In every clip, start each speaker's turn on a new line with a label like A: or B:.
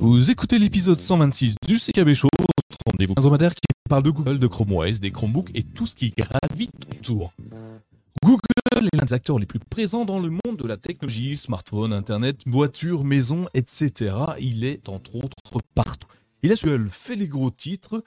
A: Vous écoutez l'épisode 126 du CKB Show, rendez-vous hebdomadaire qui parle de Google, de Chrome OS, des Chromebooks et tout ce qui gravite autour. Google est l'un des acteurs les plus présents dans le monde de la technologie, smartphone, internet, voiture, maison, etc. Il est entre autres partout. Il a seul fait les gros titres,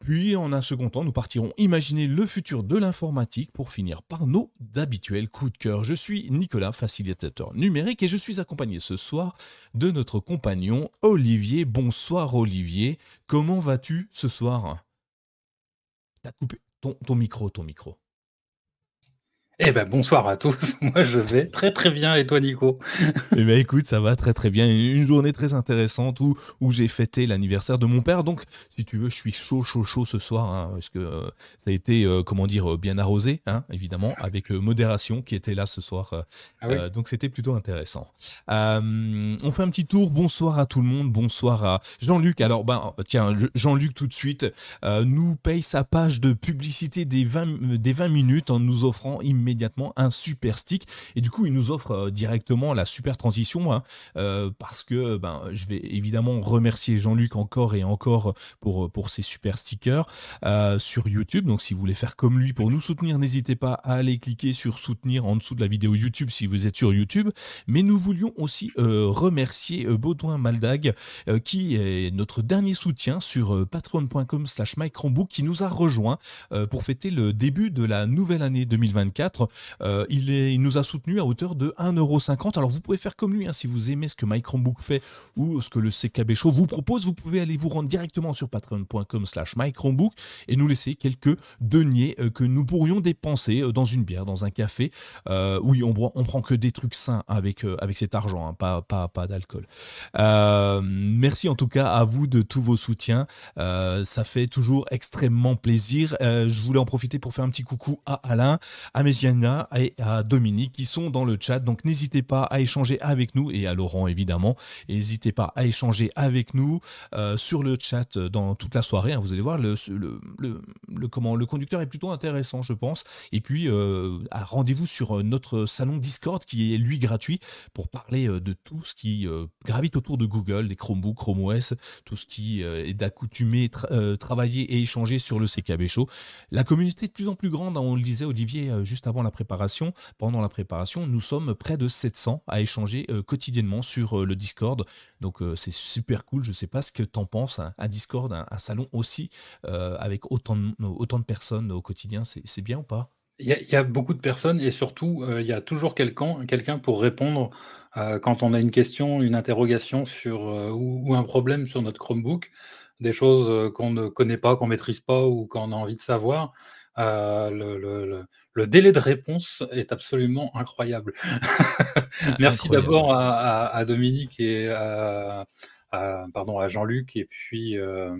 A: puis en un second temps, nous partirons imaginer le futur de l'informatique pour finir par nos habituels coups de cœur. Je suis Nicolas, facilitateur numérique, et je suis accompagné ce soir de notre compagnon Olivier. Bonsoir Olivier, comment vas-tu ce soir? T'as coupé ton, ton micro, ton micro.
B: Eh ben bonsoir à tous, moi je vais très très bien. Et toi Nico?
A: Eh ben écoute, ça va très très bien, une journée très intéressante où, où j'ai fêté l'anniversaire de mon père, donc si tu veux je suis chaud chaud chaud ce soir, hein, parce que euh, ça a été euh, comment dire bien arrosé, hein, évidemment, avec euh, modération qui était là ce soir, ah donc c'était plutôt intéressant. on fait un petit tour, bonsoir à tout le monde, bonsoir à Jean-Luc, alors ben tiens Jean-Luc tout de suite nous paye sa page de publicité des 20, des 20 minutes en nous offrant immédiatement immédiatement un super stick. Et du coup, il nous offre euh, directement la super transition hein, euh, parce que ben, je vais évidemment remercier Jean-Luc encore et encore pour, pour ses super stickers euh, sur YouTube. Donc, si vous voulez faire comme lui pour nous soutenir, n'hésitez pas à aller cliquer sur soutenir en dessous de la vidéo YouTube si vous êtes sur YouTube. Mais nous voulions aussi remercier Baudouin Maldag qui est notre dernier soutien sur patreon.com slash qui nous a rejoint pour fêter le début de la nouvelle année 2024 euh, il, nous a soutenu à hauteur de 1,50€. Alors vous pouvez faire comme lui, hein, si vous aimez ce que Chromebook fait ou ce que le CKB Show vous propose, vous pouvez aller vous rendre directement sur patreon.com slash mychromebook et nous laisser quelques deniers euh, que nous pourrions dépenser euh, dans une bière, dans un café. oui, on, prend que des trucs sains avec, cet argent, hein, pas d'alcool. merci en tout cas à vous de tous vos soutiens. ça fait toujours extrêmement plaisir. je voulais en profiter pour faire un petit coucou à Alain, à mes et à Dominique qui sont dans le chat. Donc n'hésitez pas à échanger avec nous et à Laurent évidemment. N'hésitez pas à échanger avec nous euh, sur le chat dans toute la soirée. Hein. Vous allez voir le, le, comment, le conducteur est plutôt intéressant je pense. Et puis euh, rendez-vous sur notre salon Discord qui est lui gratuit pour parler euh, de tout ce qui gravite autour de Google, des Chromebooks, Chrome OS, tout ce qui est d'accoutumé travailler et échanger sur le CKB Show. La communauté est de plus en plus grande, hein. on le disait Olivier juste avant la préparation. Pendant la préparation, nous sommes près de 700 à échanger euh, quotidiennement sur euh, le Discord. Donc euh, c'est super cool. Je sais pas ce que tu en penses. Un, Discord, un, salon aussi, avec autant de, autant de personnes au quotidien, c'est bien ou pas?
B: Il y, a, beaucoup de personnes et surtout, il y a toujours quelqu'un quelqu'un pour répondre quand on a une question, une interrogation sur, ou, un problème sur notre Chromebook, des choses qu'on ne connaît pas, qu'on maîtrise pas ou qu'on a envie de savoir. Euh, le, délai de réponse est absolument incroyable. Merci d'abord à, Dominique et à, pardon, à Jean-Luc et puis, euh,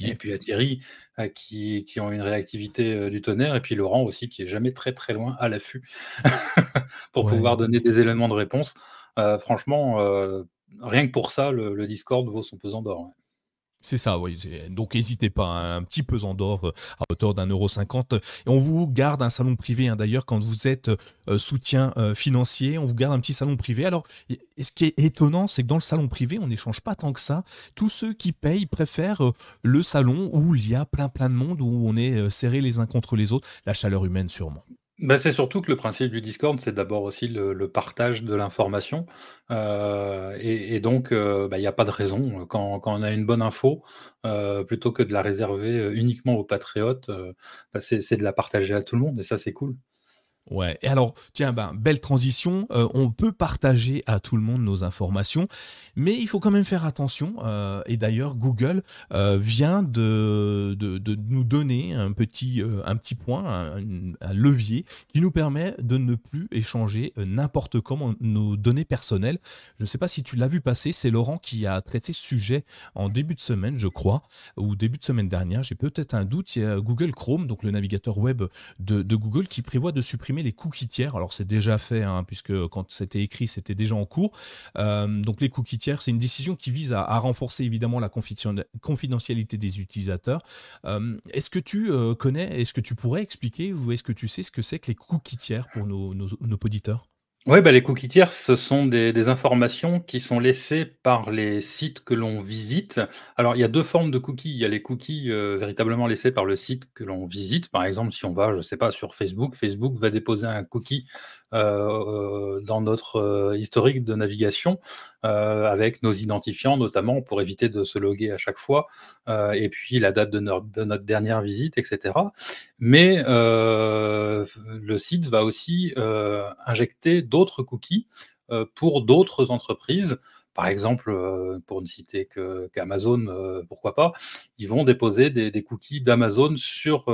B: et puis à Thierry euh, qui, qui, ont une réactivité du tonnerre et puis Laurent aussi qui est jamais très très loin à l'affût pour pouvoir donner des éléments de réponse. franchement, rien que pour ça, le, Discord vaut son pesant d'or.
A: C'est ça, oui. Donc n'hésitez pas, hein, un petit pesant d'or euh, à hauteur d'un euro cinquante. Et on vous garde un salon privé, hein, d'ailleurs, quand vous êtes euh, soutien euh, financier, on vous garde un petit salon privé. Alors, ce qui est étonnant, c'est que dans le salon privé, on n'échange pas tant que ça. Tous ceux qui payent préfèrent le salon où il y a plein plein de monde, où on est serrés les uns contre les autres. La chaleur humaine, sûrement.
B: Bah, c'est surtout que le principe du Discord, c'est d'abord aussi le partage de l'information, euh, et donc, euh, bah, il n'y a pas de raison, quand quand on a une bonne info, euh, plutôt que de la réserver, uniquement aux patriotes, bah, c'est de la partager à tout le monde et ça, c'est cool.
A: Ouais, et alors, tiens, ben, belle transition, euh, on peut partager à tout le monde nos informations, mais il faut quand même faire attention, euh, et d'ailleurs Google euh, vient de, de, de, nous donner un petit, un petit point, un, levier qui nous permet de ne plus échanger n'importe comment nos données personnelles. Je ne sais pas si tu l'as vu passer, c'est Laurent qui a traité ce sujet en début de semaine, je crois, ou début de semaine dernière, j'ai peut-être un doute, il y a Google Chrome, donc le navigateur web de, de Google, qui prévoit de supprimer les cookies tiers. Alors c'est déjà fait, hein, puisque quand c'était écrit, c'était déjà en cours. Euh, donc les cookies tiers, c'est une décision qui vise à, renforcer évidemment la confidentialité des utilisateurs. Euh, est-ce que tu euh, connais, est-ce que tu pourrais expliquer ou est-ce que tu sais ce que c'est que les cookies tiers pour nos, auditeurs?
B: Ouais, bah, les cookies tiers, ce sont des des informations qui sont laissées par les sites que l'on visite. Alors, il y a 2 formes de cookies. Il y a les cookies, heu, véritablement laissés par le site que l'on visite. Par exemple, si on va, je sais pas, sur Facebook, Facebook va déposer un cookie, heu heu, dans notre, heu, historique de navigation, avec nos identifiants notamment pour éviter de se loguer à chaque fois, et puis la date de notre dernière visite et cetera. Mais, le site va aussi, injecter d'autres cookies, pour d'autres entreprises. Par exemple, heu, pour ne citer qu'Amazon, heu, pourquoi pas, ils vont déposer des cookies d'Amazon sur,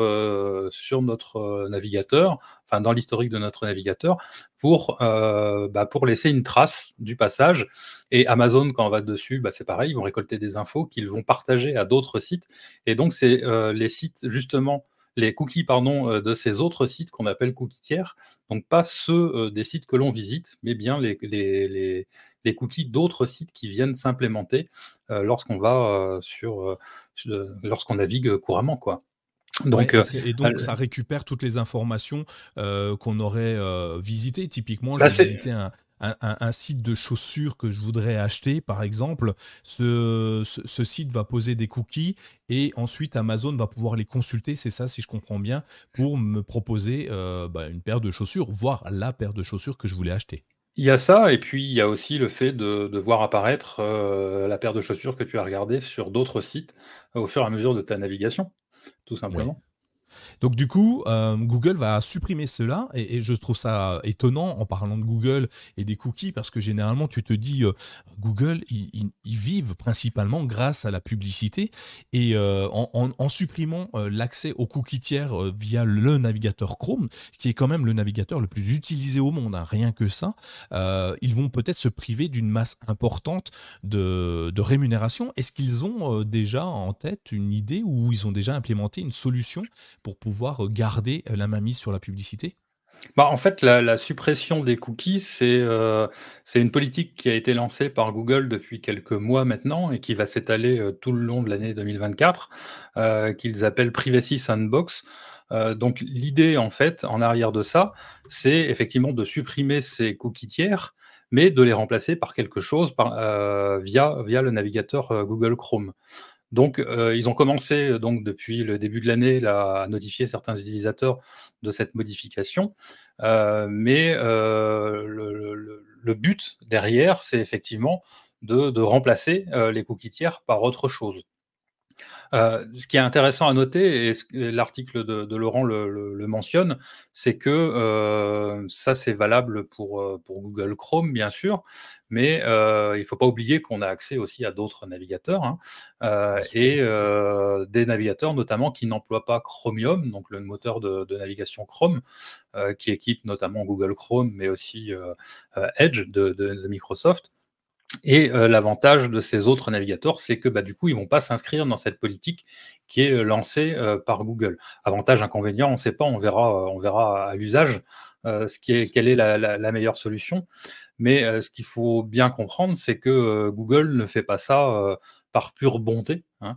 B: sur notre, navigateur, enfin dans l'historique de notre navigateur bah, pour laisser une trace du passage. Et Amazon quand on va dessus, bah, c'est pareil, ils vont récolter des infos qu'ils vont partager à d'autres sites. Et donc c'est, les sites justement les cookies pardon, heu, de ces autres sites qu'on appelle cookies tiers, donc pas ceux, heu, des sites que l'on visite, mais bien les les les les cookies d'autres sites qui viennent s'implémenter, heu, lorsqu'on va, sur, lorsqu'on navigue couramment, quoi.
A: Ouais
B: Donc,
A: et donc ça récupère toutes les informations, qu'on aurait, visitées. Typiquement,
B: bah, c'est
A: visiter un un un un site de chaussures que je voudrais acheter, par exemple. Ce ce ce site va poser des cookies et ensuite Amazon va pouvoir les consulter, c'est ça, si je comprends bien, pour me proposer, heu, bah, une paire de chaussures, voire la paire de chaussures que je voulais acheter.
B: il y a ça et puis il y a aussi le fait de de voir apparaître, heu, la paire de chaussures que tu as regardée sur d'autres sites, au fur et à mesure de ta navigation, tout
A: Ouais. Donc du coup, heu, Google va supprimer cela et je trouve ça étonnant en parlant de Google et des cookies parce que généralement tu te dis, heu, Google, ils vivent principalement grâce à la publicité et heu, en supprimant, l'accès aux cookies tiers, via le navigateur Chrome, qui est quand même le navigateur le plus utilisé au monde, hein, rien que ça, ils vont peut-être se priver d'une masse importante de rémunération. Est-ce qu'ils ont, déjà en tête une idée ou ils ont déjà implémenté une solution pouvoir, garder, la mainmise sur la publicité?
B: Bah, en fait, la suppression des cookies, c'est, heu, c'est une politique qui a été lancée par Google depuis quelques mois maintenant et qui va s'étaler, tout le long de l'année 2024, heu, qu'ils appellent Privacy Sandbox. Donc l'idée, en fait, en arrière de ça, c'est effectivement de supprimer ces cookies tiers, mais de les remplacer par quelque chose par, via via le navigateur, Google Chrome. Donc, heu, ils ont commencé, heu, donc depuis le début de l'année à notifier certains utilisateurs de cette modification. Heu, mais, le but derrière, c'est effectivement de de remplacer, les cookies tiers par autre chose. Heu, ce qui est intéressant à noter et l'article de de Laurent le le le mentionne, c'est que, heu, ça c'est valable pour, heu, pour Google Chrome bien sûr, mais, il ne faut pas oublier qu'on a accès aussi à d'autres navigateurs, hein, et des navigateurs notamment qui n'emploient pas Chromium, donc le moteur de de navigation Chrome, qui équipe notamment Google Chrome, mais aussi, Edge de Microsoft. Et heu, l'avantage de ces autres navigateurs, c'est que, bah, du coup, ils vont pas s'inscrire dans cette politique qui est, heu, lancée, heu, par Google. Avantage, inconvénient, on ne sait pas, on verra, heu, on verra à l'usage, heu, ce qui est quelle est la la la meilleure solution. Mais, ce qu'il faut bien comprendre, c'est que, Google ne fait pas ça, par pure bonté, hein.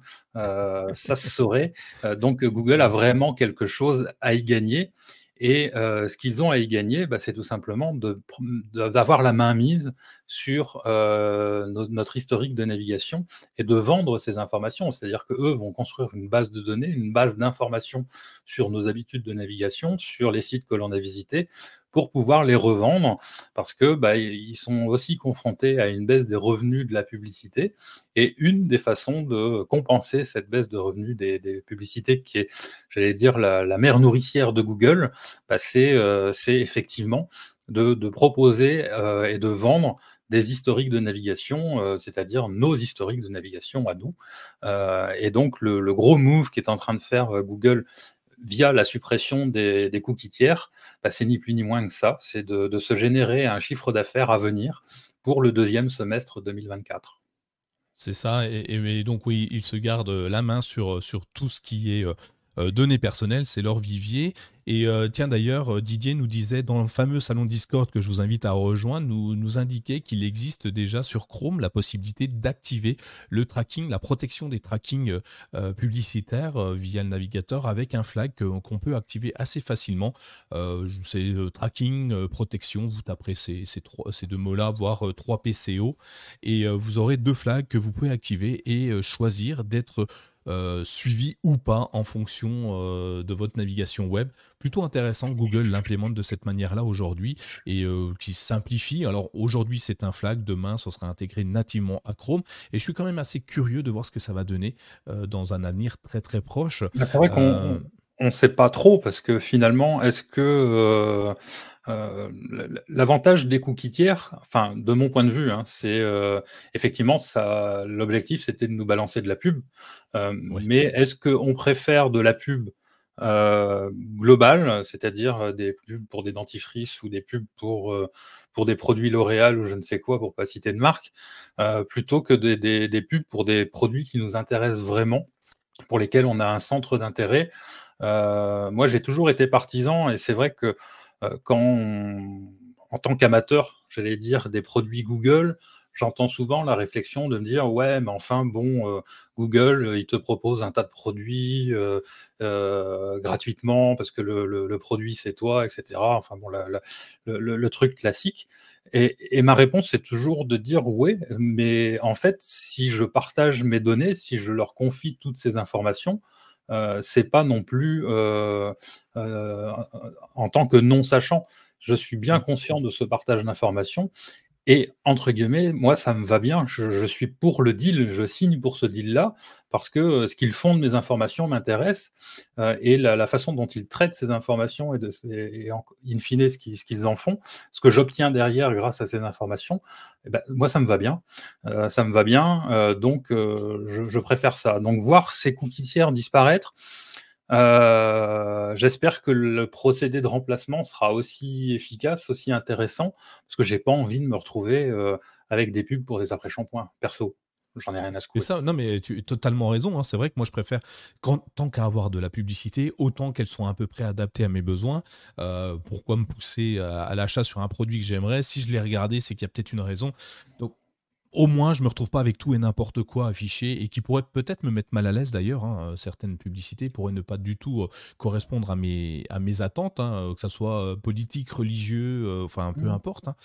B: Ça se saurait. Donc, Google a vraiment quelque chose à y gagner et heu, ce qu'ils ont à y gagner, bah, c'est tout simplement d'avoir la main mise sur, heu, no notre historique de navigation et de vendre ces informations. C'est-à-dire qu'eux vont construire une base de données, une base d'informations sur nos habitudes de navigation, sur les sites que l'on a visités, pour pouvoir les revendre parce que, bah, ils sont aussi confrontés à une baisse des revenus de la publicité et une des façons de compenser cette baisse de revenus des publicités qui est, j'allais dire, la mère nourricière de Google, bah, c'est, heu, c'est effectivement de proposer, heu et de vendre des historiques de navigation, heu, c'est-à-dire nos historiques de navigation à nous. Et donc le gros move qu'est en train de faire, Google via la suppression des des cookies tiers, bah, c'est ni plus ni moins que ça, c'est de se générer un chiffre d'affaires à venir pour le deuxième semestre 2024.
A: C'est ça et donc oui, ils se gardent, la main sur, tout ce qui est, heu, données personnelles, c'est leur vivier. Et euh, tiens d'ailleurs, euh, Didier nous disait dans le fameux salon Discord que je vous invite à rejoindre, nous, indiquait qu'il existe déjà sur Chrome la possibilité d'activer le tracking, la protection des trackings euh, publicitaires via le navigateur avec un flag qu'on peut activer assez facilement. C'est tracking, protection, vous taperez ces, ces, ces deux mots-là, voire 3 PCO, et vous aurez deux flags que vous pouvez activer et choisir d'être euh, suivi ou pas en fonction euh, de votre navigation web. Plutôt intéressant, Google l'implémente de cette manière-là aujourd'hui et euh, qui simplifie. Alors aujourd'hui c'est un flag, demain ce sera intégré nativement à Chrome et je suis quand même assez curieux de voir ce que ça va donner dans un avenir très très proche.
B: C'est vrai qu'on on ne sait pas trop parce que finalement, est-ce que euh, euh, l'avantage des cookies tiers, enfin de mon point de vue, hein, c'est euh, effectivement ça. L'objectif c'était de nous balancer de la pub, mais est-ce qu'on préfère de la pub globale, c'est-à-dire des pubs pour des dentifrices ou des pubs pour pour des produits L'Oréal ou je ne sais quoi, pour pas citer de marque, plutôt que des, des pubs pour des produits qui nous intéressent vraiment, pour lesquels on a un centre d'intérêt. Euh, moi, j'ai toujours été partisan et c'est vrai que euh, quand, en tant qu'amateur, j'allais dire, des produits Google, j'entends souvent la réflexion de me dire ouais mais enfin bon euh, Google il te propose un tas de produits gratuitement parce que le, produit c'est toi etc enfin bon le, truc classique. Et, ma réponse c'est toujours de dire ouais mais en fait si je partage mes données si je leur confie toutes ces informations c'est pas non plus euh, euh, en tant que non sachant. Je suis bien mmh. conscient de ce partage d'informations et entre guillemets, moi, ça me va bien. Je, suis pour le deal, je signe pour ce deal-là, parce que euh, ce qu'ils font de mes informations m'intéresse, euh, et la, façon dont ils traitent ces informations et, de, in fine ce qu'ils en font, ce que j'obtiens derrière grâce à ces informations, eh ben, moi, ça me va bien. Euh, ça me va bien, donc je, je, préfère ça. Donc voir ces cookies disparaître, euh, j'espère que le procédé de remplacement sera aussi efficace, aussi intéressant, parce que j'ai pas envie de me retrouver euh, avec des pubs pour des après-shampoings, perso. J'en ai rien à secouer.
A: ça, non, mais tu as totalement raison. Hein. C'est vrai que moi, je préfère, tant qu'à avoir de la publicité, autant qu'elle soit à peu près adaptée à mes besoins. Euh, pourquoi me pousser à, à l'achat sur un produit que j'aimerais? Si je l'ai regardé, c'est qu'il y a peut-être une raison. Donc, au moins, je me retrouve pas avec tout et n'importe quoi affiché et qui pourrait peut-être me mettre mal à l'aise d'ailleurs. Hein. Certaines publicités pourraient ne pas du tout euh, correspondre à mes, à mes attentes, hein, que ce soit euh, politique, religieux, euh, enfin peu mmh. importe. Hein.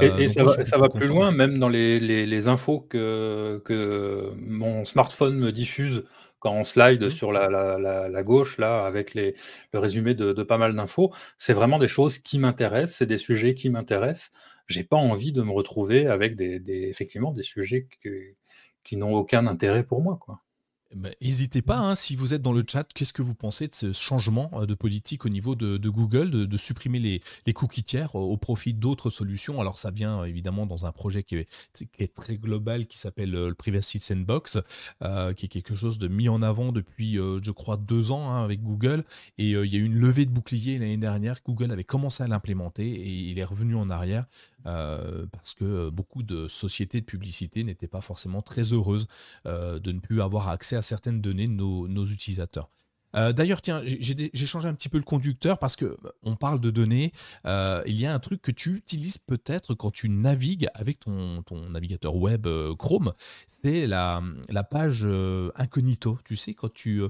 B: Et, ça, va, plus loin, même dans les, infos que, que mon smartphone me diffuse quand on slide mmh. sur la, gauche, là, avec les, le résumé de, de pas mal d'infos. C'est vraiment des choses qui m'intéressent, c'est des sujets qui m'intéressent j'ai pas envie de me retrouver avec des, effectivement des sujets qui n'ont aucun intérêt pour moi. Quoi.
A: N'hésitez pas, hein, si vous êtes dans le chat, qu'est-ce que vous pensez de ce changement euh, de politique au niveau de, Google, de, supprimer les, les cookies tiers au profit d'autres solutions? Alors ça vient évidemment dans un projet qui est, très global, qui s'appelle euh, le Privacy Sandbox, euh, qui est quelque chose de mis en avant depuis, je crois, deux ans hein, avec Google. Et il y a eu une levée de bouclier l'année dernière, Google avait commencé à l'implémenter et il est revenu en arrière. Euh, parce que beaucoup de sociétés de publicité n'étaient pas forcément très heureuses euh, de ne plus avoir accès à certaines données de nos utilisateurs. Euh, d'ailleurs, tiens, j'ai changé un petit peu le conducteur parce que euh, on parle de données. Euh, il y a un truc que tu utilises peut-être quand tu navigues avec ton, navigateur web Chrome, c'est la, page incognito. Tu sais, quand tu,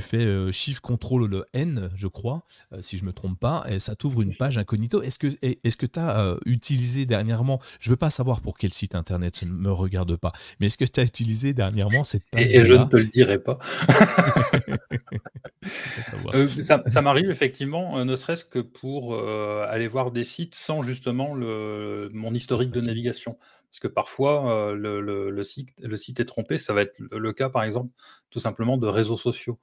A: fais Shift Control N, je crois, si je me trompe pas, et ça t'ouvre une page incognito. Est-ce que est-ce que tu as utilisé dernièrement, je veux pas savoir pour quel site internet, ça ne me regarde pas, mais est-ce que tu as utilisé dernièrement cette page
B: Et, et je ne te le dirai pas. Euh, ça, m'arrive effectivement, euh, ne serait-ce que pour euh, aller voir des sites sans justement le, mon historique de navigation. Parce que parfois, le, site, le site est trompé. Ça va être le cas, par exemple, tout simplement de réseaux sociaux,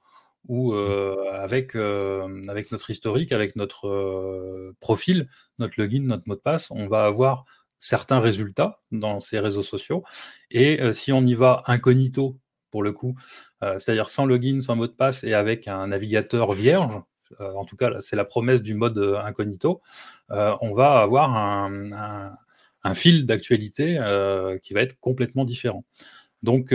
B: où avec, avec notre historique, avec notre profil, notre login, notre mot de passe, on va avoir certains résultats dans ces réseaux sociaux. Et si on y va incognito pour le coup, euh, c'est-à-dire sans login, sans mot de passe et avec un navigateur vierge. Euh, en tout cas, c'est la promesse du mode euh, incognito. on va avoir un, fil d'actualité qui va être complètement différent. Donc,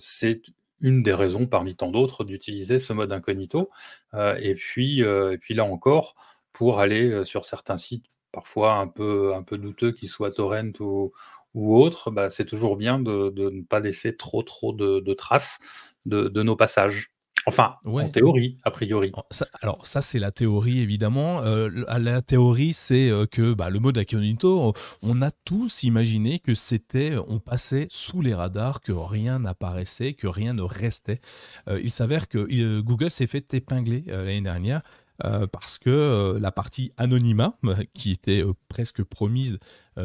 B: c'est une des raisons parmi tant d'autres d'utiliser ce mode incognito. et, puis, puis là encore, pour aller sur certains sites parfois un peu, un peu douteux, qu'ils soient torrent ou, ou autres, bah, c'est toujours bien de, ne pas laisser trop trop de, traces de, nos passages. Enfin, en théorie, a priori.
A: alors ça, c'est la théorie, évidemment. Euh, la théorie, c'est euh, que bah, le mode incognito, on a tous imaginé que c'était, on passait sous les radars, que rien n'apparaissait, que rien ne restait. Euh, il s'avère que Google s'est fait épingler l'année dernière euh, parce que euh, la partie anonymat, qui était euh, presque promise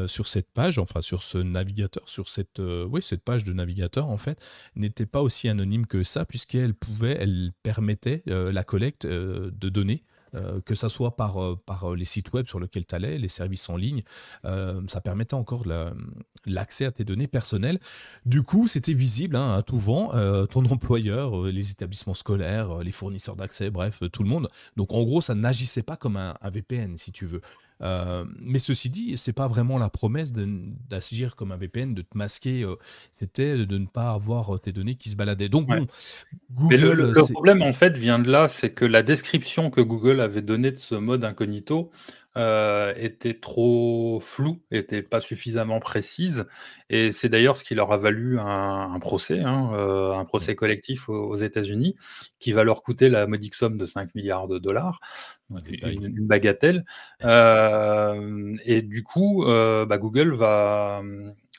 A: sur cette page, enfin sur ce navigateur, sur cette, oui, cette page de navigateur en fait, n'était pas aussi anonyme que ça, puisqu'elle pouvait, elle permettait la collecte de données euh, que ça soit par, euh, euh, les sites web sur lesquels tu allais, les services en ligne, ça permettait encore l'accès à tes données personnelles. Du coup, c'était visible hein, à tout vent, ton employeur, les établissements scolaires, les fournisseurs d'accès, bref, tout le monde. Donc en gros, ça n'agissait pas comme un, VPN, si tu veux. Euh, mais ceci dit, c'est pas vraiment la promesse d'agir comme un VPN, de te masquer. Euh, c'était de ne pas avoir euh, tes données qui se baladaient. Donc, bon,
B: Google. le, problème, en fait, vient de là c'est que la description que Google avait donnée de ce mode incognito, euh, était trop floue, était pas suffisamment précise. Et c'est d'ailleurs ce qui leur a valu un, procès, hein, euh, un procès collectif aux, États-Unis, qui va leur coûter la modique somme de 5 milliards de dollars, une, bagatelle. Euh, et du coup, bah, Google va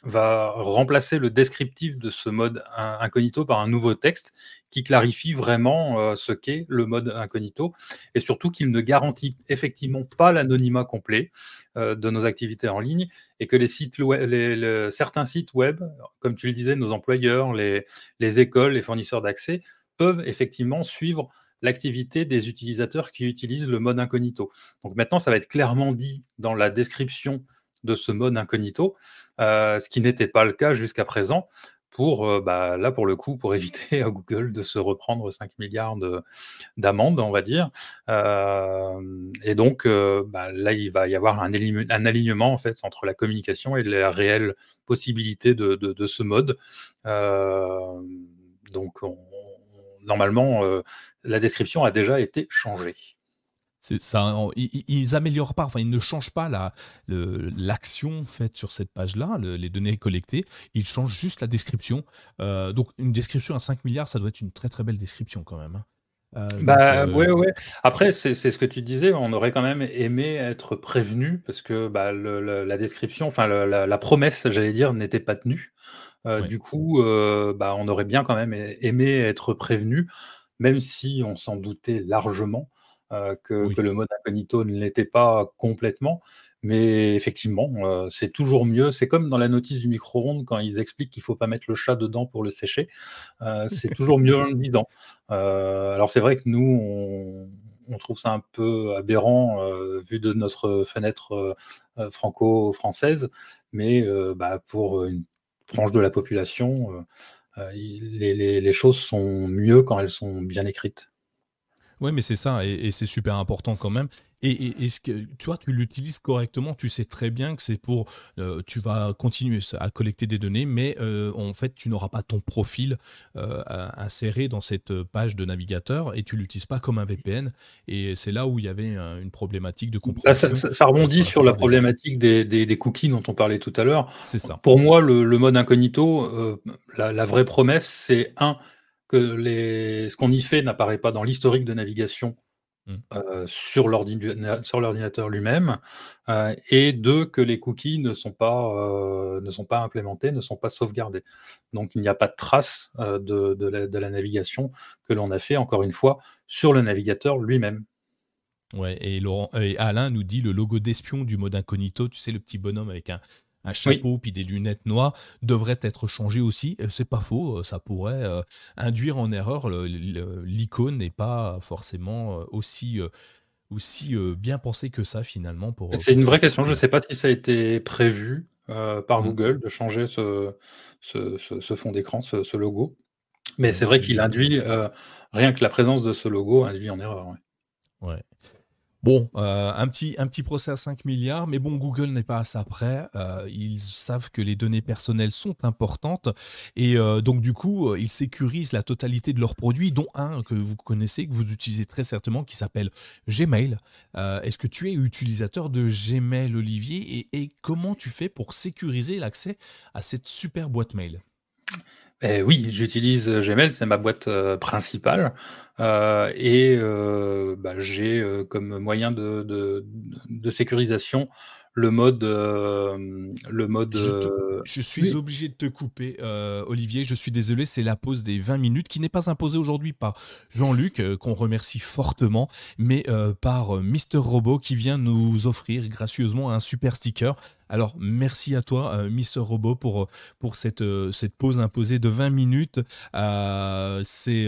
B: va remplacer le descriptif de ce mode incognito par un nouveau texte qui clarifie vraiment euh, ce qu'est le mode incognito et surtout qu'il ne garantit effectivement pas l'anonymat complet euh, de nos activités en ligne et que les sites certains sites web, comme tu le disais, nos employeurs, les, les écoles, les fournisseurs d'accès, peuvent effectivement suivre l'activité des utilisateurs qui utilisent le mode incognito. Donc maintenant, ça va être clairement dit dans la description de ce mode incognito, ce qui n'était pas le cas jusqu'à présent pour, euh, bah, là, pour le coup, pour éviter à Google de se reprendre 5 milliards d'amendes, on va dire. Euh, et donc, bah, là, il va y avoir un, alignement, en fait, entre la communication et la réelle possibilité de, de, ce mode. donc, normalement, la description a déjà été changée
A: ça, ils, améliorent pas, enfin ils ne changent pas la, l'action faite sur cette page-là, les données collectées, ils changent juste la description. Euh, donc une description à 5 milliards, ça doit être une très très belle description quand même. Hein.
B: Euh, bah euh, ouais, ouais. Après, c'est, ce que tu disais, on aurait quand même aimé être prévenu parce que bah, la description, enfin la, promesse, j'allais dire, n'était pas tenue. Du coup, bah, on aurait bien quand même aimé être prévenu, même si on s'en doutait largement. Euh, que, le mode incognito ne l'était pas complètement. Mais effectivement, euh, c'est toujours mieux. C'est comme dans la notice du micro-ondes quand ils expliquent qu'il ne faut pas mettre le chat dedans pour le sécher. Euh, c'est toujours mieux en le disant. alors c'est vrai que nous, on, trouve ça un peu aberrant vu de notre fenêtre franco-française, mais bah, pour une frange de la population, les choses sont mieux quand elles sont bien écrites.
A: Oui, mais c'est ça, et, c'est super important quand même. Et, ce que, tu vois, tu l'utilises correctement, tu sais très bien que c'est pour, euh, tu vas continuer à collecter des données, mais euh, en fait, tu n'auras pas ton profil euh, inséré dans cette page de navigateur et tu l'utilises pas comme un VPN. Et c'est là où il y avait une problématique de compréhension.
B: ça, rebondit sur la problématique des, cookies dont on parlait tout à l'heure.
A: C'est ça.
B: Pour moi, le, mode incognito, la, la, vraie promesse, c'est un, que ce qu'on y fait n'apparaît pas dans l'historique de navigation mmh. euh, sur l'ordinateur lui-même, euh, et deux, que les cookies ne sont, pas, euh, ne sont pas implémentés, ne sont pas sauvegardés. Donc il n'y a pas de trace de, la, navigation que l'on a fait, encore une fois, sur le navigateur lui-même.
A: Ouais, et, Laurent, et Alain nous dit le logo d'espion du mode incognito, tu sais, le petit bonhomme avec un, un chapeau puis des lunettes noires devrait être changé aussi. C'est pas faux, euh, ça pourrait euh, induire en erreur. L'icône n'est pas forcément euh, aussi aussi bien pensé que ça finalement. Pour,
B: c'est une vraie question. Je ne sais pas si ça a été prévu par mmh. Google de changer ce, ce, fond d'écran, ce, logo. Mais c'est vrai qu'il induit, rien que la présence de ce logo induit en erreur.
A: Ouais. Bon, euh, un, petit, procès à 5 milliards, mais bon, Google n'est pas à ça près. Euh, ils savent que les données personnelles sont importantes et euh, donc du coup, ils sécurisent la totalité de leurs produits, dont un que vous connaissez, que vous utilisez très certainement, qui s'appelle Gmail. Est-ce que tu es utilisateur de Gmail, Olivier, et comment tu fais pour sécuriser l'accès à cette super boîte mail?
B: Eh oui, j'utilise euh, Gmail, c'est ma boîte euh, principale. Euh, et bah, j'ai comme moyen de, de, sécurisation le mode. le mode
A: je, suis obligé de te couper, Olivier. Je suis désolé, c'est la pause des 20 minutes qui n'est pas imposée aujourd'hui par Jean-Luc, qu'on remercie fortement, mais par Mister Robot qui vient nous offrir gracieusement un super sticker alors, merci à toi, euh, Mister Robot, pour, pour cette, euh, cette pause imposée de 20 minutes. Euh, c'est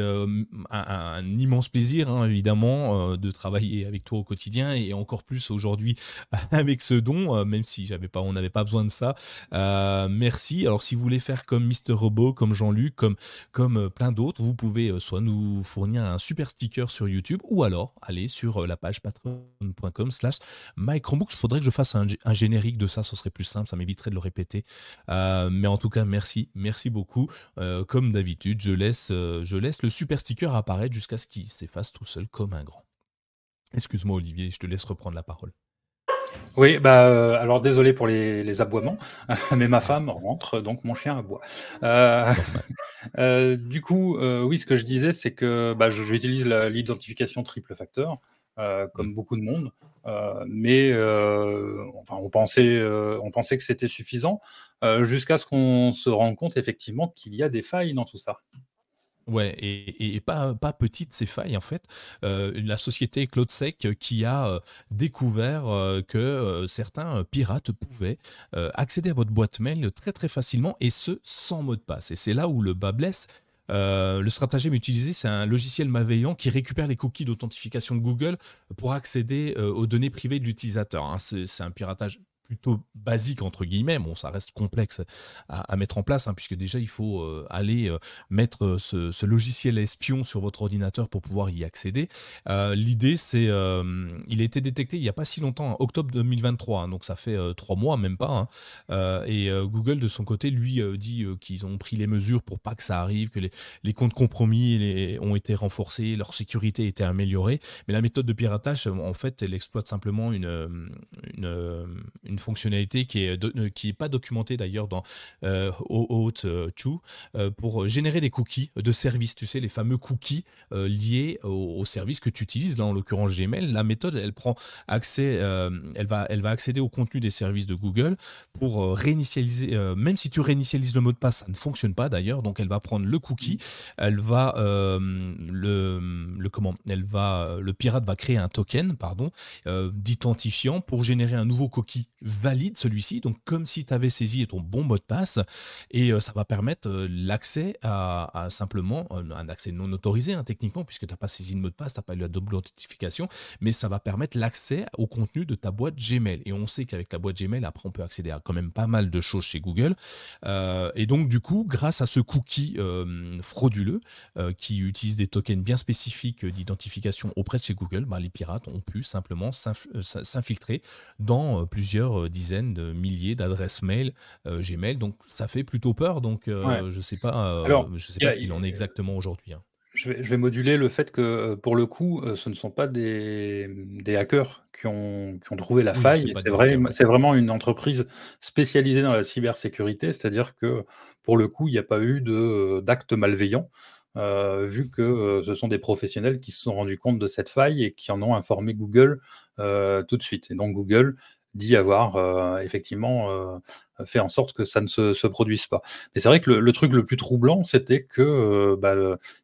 A: un, immense plaisir, hein, évidemment, de travailler avec toi au quotidien et encore plus aujourd'hui avec ce don, même si j'avais pas, on n'avait pas besoin de ça. merci. Alors, si vous voulez faire comme Mister Robot, comme Jean-Luc, comme, comme plein d'autres, vous pouvez soit nous fournir un super sticker sur YouTube ou alors aller sur la page patreon.com slash Il faudrait que je fasse un, générique de ça serait plus simple, ça m'éviterait de le répéter. Euh, mais en tout cas, merci, merci beaucoup. Euh, comme d'habitude, je laisse, euh, je laisse le super sticker apparaître jusqu'à ce qu'il s'efface tout seul comme un grand. Excuse-moi Olivier, je te laisse reprendre la parole.
B: Oui, bah alors désolé pour les, aboiements, mais ma femme rentre, donc mon chien aboie. du coup, oui, ce que je disais, c'est que bah, j'utilise l'identification triple facteur. Euh, comme mmh. beaucoup de monde. Euh, mais euh, enfin, on, pensait, on pensait que c'était suffisant jusqu'à ce qu'on se rende compte effectivement qu'il y a des failles dans tout ça.
A: Ouais, et, pas, pas petites ces failles en fait. la société CloudSec qui a découvert que certains pirates pouvaient accéder à votre boîte mail très très facilement et ce sans mot de passe. Et c'est là où le bas blesse, euh, le stratagème utilisé, c'est un logiciel malveillant qui récupère les cookies d'authentification de Google pour accéder euh, aux données privées de l'utilisateur. Hein. C'est un piratage plutôt basique entre guillemets. Bon, ça reste complexe à, mettre en place, hein, puisque déjà il faut euh, aller euh, mettre euh, ce, logiciel espion sur votre ordinateur pour pouvoir y accéder. L'idée, c'est, il a été détecté il n'y a pas si longtemps, en octobre 2023, hein, donc ça fait trois mois, même pas. Hein. et Google de son côté, lui, dit qu'ils ont pris les mesures pour pas que ça arrive, que les, comptes compromis ont été renforcés, leur sécurité a été améliorée. Mais la méthode de piratage, en fait, elle exploite simplement une fonctionnalité qui est, euh, qui est pas documentée d'ailleurs dans euh, OAuth 2 euh, pour générer des cookies de services, tu sais, les fameux cookies liés au, service que tu utilises, là en l'occurrence Gmail. La méthode, elle prend accès, elle, va, elle va accéder au contenu des services de Google pour réinitialiser, même si tu réinitialises le mot de passe, ça ne fonctionne pas d'ailleurs, donc elle va prendre le cookie, elle va, le, le, comment, elle va, le pirate va créer un token, pardon, d'identifiant pour générer un nouveau cookie valide celui-ci, donc comme si tu avais saisi ton bon mot de passe, et euh, ça va permettre euh, l'accès à, simplement euh, un accès non autorisé hein, techniquement, puisque tu n'as pas saisi de mot de passe, tu n'as pas eu la double authentification, mais ça va permettre l'accès au contenu de ta boîte Gmail. Et on sait qu'avec la boîte Gmail, après, on peut accéder à quand même pas mal de choses chez Google. et donc, du coup, grâce à ce cookie frauduleux qui utilise des tokens bien spécifiques d'identification auprès de chez Google, bah, les pirates ont pu simplement s'infiltrer dans plusieurs euh, dizaines de milliers d'adresses mail euh, Gmail. Donc ça fait plutôt peur. Donc euh, je sais pas, je sais pas ce qu'il en est exactement aujourd'hui. Hein.
B: Je vais, moduler le fait que pour le coup, ce ne sont pas des, des hackers qui ont, qui ont, trouvé la faille. C'est vrai, c'est vraiment une entreprise spécialisée dans la cybersécurité, c'est-à-dire que pour le coup, il n'y a pas eu d'actes malveillants. vu que ce sont des professionnels qui se sont rendus compte de cette faille et qui en ont informé Google tout de suite. Et donc Google dit avoir euh, effectivement euh, fait en sorte que ça ne se, produise pas. Mais c'est vrai que le, truc le plus troublant, c'était que euh, bah,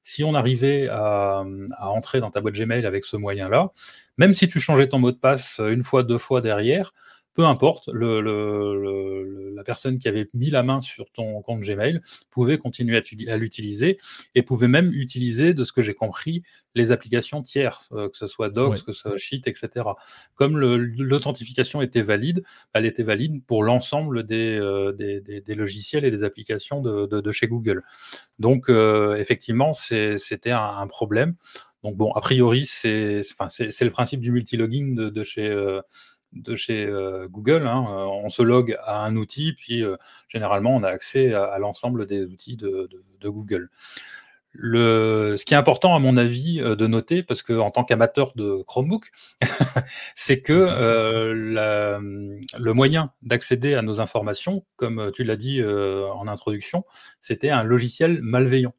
B: si on arrivait à, à, entrer dans ta boîte Gmail avec ce moyen-là, même si tu changeais ton mot de passe une fois, deux fois derrière, peu importe, la personne qui avait mis la main sur ton compte Gmail pouvait continuer à, l'utiliser et pouvait même utiliser, de ce que j'ai compris, les applications tierces, euh, que ce soit Docs, que ce soit Sheet, etc. Comme l'authentification était valide, elle était valide pour l'ensemble des, euh, logiciels et des applications de, chez Google. Donc, euh, effectivement, c'était un, problème. Donc bon, a priori, c'est le principe du multilogging de, de chez, de chez Google. Hein. On se log à un outil, puis généralement, on a accès à, l'ensemble des outils de, Google. Le, ce qui est important, à mon avis, de noter, parce que en tant qu'amateur de Chromebook, c'est que le moyen d'accéder à nos informations, comme tu l'as dit en introduction, c'était un logiciel malveillant.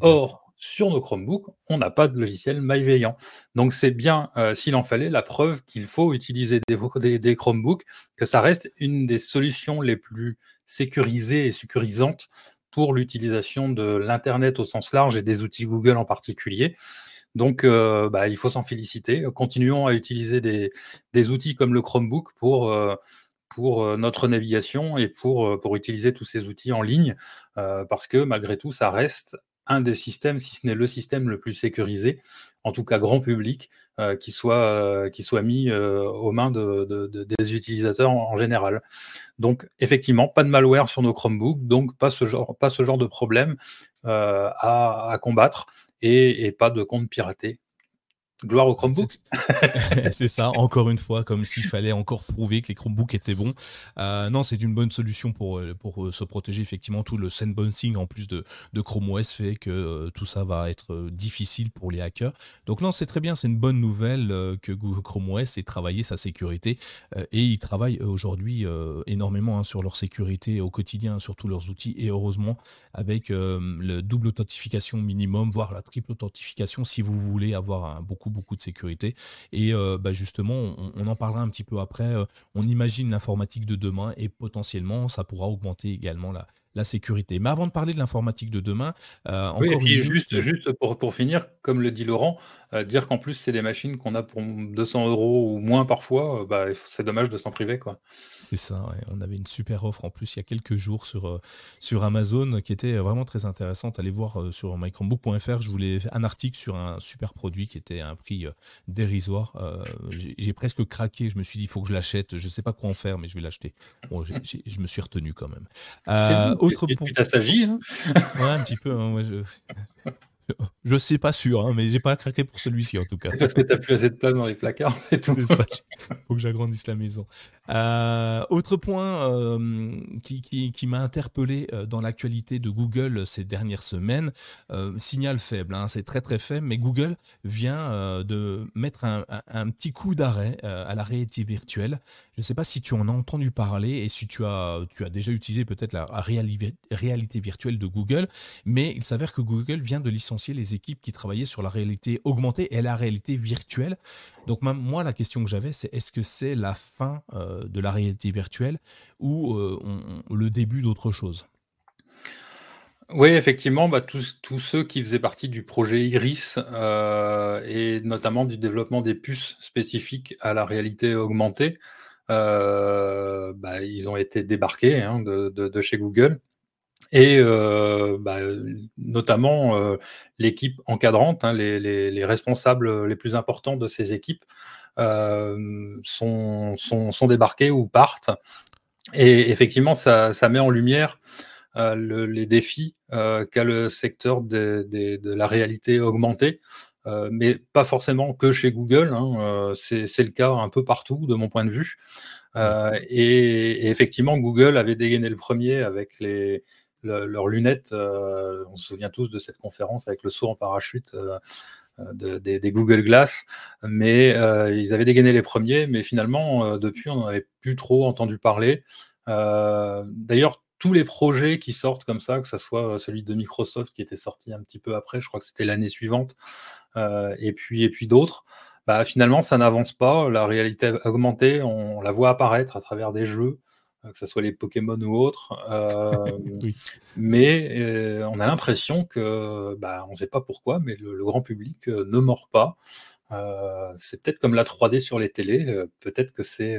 B: Or, sur nos Chromebooks, on n'a pas de logiciel malveillant. Donc c'est bien, euh, s'il en fallait, la preuve qu'il faut utiliser des, Chromebooks, que ça reste une des solutions les plus sécurisées et sécurisantes pour l'utilisation de l'Internet au sens large et des outils Google en particulier. Donc, euh, bah, il faut s'en féliciter. Continuons à utiliser des, outils comme le Chromebook pour, euh, notre navigation et pour utiliser tous ces outils en ligne, parce que malgré tout, ça reste un des systèmes, si ce n'est le système le plus sécurisé, en tout cas grand public, euh, qui, soit, euh, qui soit mis euh, aux mains des utilisateurs en, général. Donc effectivement, pas de malware sur nos Chromebooks, donc pas ce genre, de problème à, combattre et, et, pas de compte piraté Gloire au Chromebook.
A: C'est ça, encore une fois, comme s'il fallait encore prouver que les Chromebooks étaient bons. Euh, non, c'est une bonne solution pour, euh, pour euh, se protéger. Effectivement, tout le sandboxing en plus de, de Chrome OS fait que tout ça va être difficile pour les hackers. Donc non, c'est très bien, c'est une bonne nouvelle que Chrome OS ait travaillé sa sécurité. et ils travaillent aujourd'hui énormément hein, sur leur sécurité au quotidien, sur tous leurs outils. Et heureusement, avec le double authentification minimum, voire la triple authentification, si vous voulez avoir beaucoup beaucoup de sécurité. Et euh, bah, justement, on, en parlera un petit peu après. Euh, on imagine l'informatique de demain et potentiellement, ça pourra augmenter également la, la sécurité. Mais avant de parler de l'informatique de demain,
B: euh, encore juste, juste pour, pour, finir, comme le dit Laurent, euh, dire qu'en plus c'est des machines qu'on a pour 200 euros ou moins parfois, euh, bah, c'est dommage de s'en priver. quoi.
A: C'est ça, on avait une super offre en plus il y a quelques jours sur, sur Amazon qui était vraiment très intéressante. Allez voir sur mychromebook.fr, je voulais un article sur un super produit qui était à un prix dérisoire. J'ai presque craqué, je me suis dit il faut que je l'achète, je ne sais pas quoi en faire, mais je vais l'acheter. Bon, je me suis retenu quand même
B: autre point. T'assagis hein
A: Ouais, un petit peu. Hein, je... Je sais pas sûr, hein, mais j'ai pas craqué pour celui-ci en tout cas.
B: Parce que tu n'as plus assez de place dans les placards, c'est tout.
A: ça. Faut que j'agrandisse la maison. Euh, autre point euh, qui, qui, m'a interpellé euh, dans l'actualité de Google ces dernières semaines, signal faible, hein, c'est très très faible, mais Google vient de mettre un, un, petit coup d'arrêt à la réalité virtuelle. Je ne sais pas si tu en as entendu parler et si tu as, tu as déjà utilisé peut-être la réalité, virtuelle de Google, mais il s'avère que Google vient de licencier les équipes qui travaillaient sur la réalité augmentée et la réalité virtuelle. Donc moi, la question que j'avais, c'est est-ce que c'est la fin euh, de la réalité virtuelle ou euh, le début d'autre chose?
B: Oui, effectivement, bah, tous, ceux qui faisaient partie du projet Iris euh, et notamment du développement des puces spécifiques à la réalité augmentée, bah, ils ont été débarqués hein, de, chez Google et euh, bah, notamment euh, l'équipe encadrante, hein, les, responsables les plus importants de ces équipes euh, sont, sont, débarqués ou partent. Et effectivement, ça, met en lumière les défis qu'a le secteur de, la réalité augmentée. Mais pas forcément que chez Google, hein, c'est le cas un peu partout de mon point de vue. et, effectivement, Google avait dégainé le premier avec les, leurs lunettes. Euh, on se souvient tous de cette conférence avec le saut en parachute. Euh, euh, des, Google Glass, mais ils avaient dégainé les premiers, mais finalement, depuis, on n'en avait plus trop entendu parler. D'ailleurs, tous les projets qui sortent comme ça, que ce soit celui de Microsoft qui était sorti un petit peu après, je crois que c'était l'année suivante, et puis, et puis d'autres, bah, finalement, ça n'avance pas. La réalité augmentée, on la voit apparaître à travers des jeux, que ce soit les Pokémon ou autres. Euh, mais euh, on a l'impression que, bah, on ne sait pas pourquoi, mais le, grand public euh, ne mord pas. c'est peut-être comme la 3D sur les télés. peut-être que c'est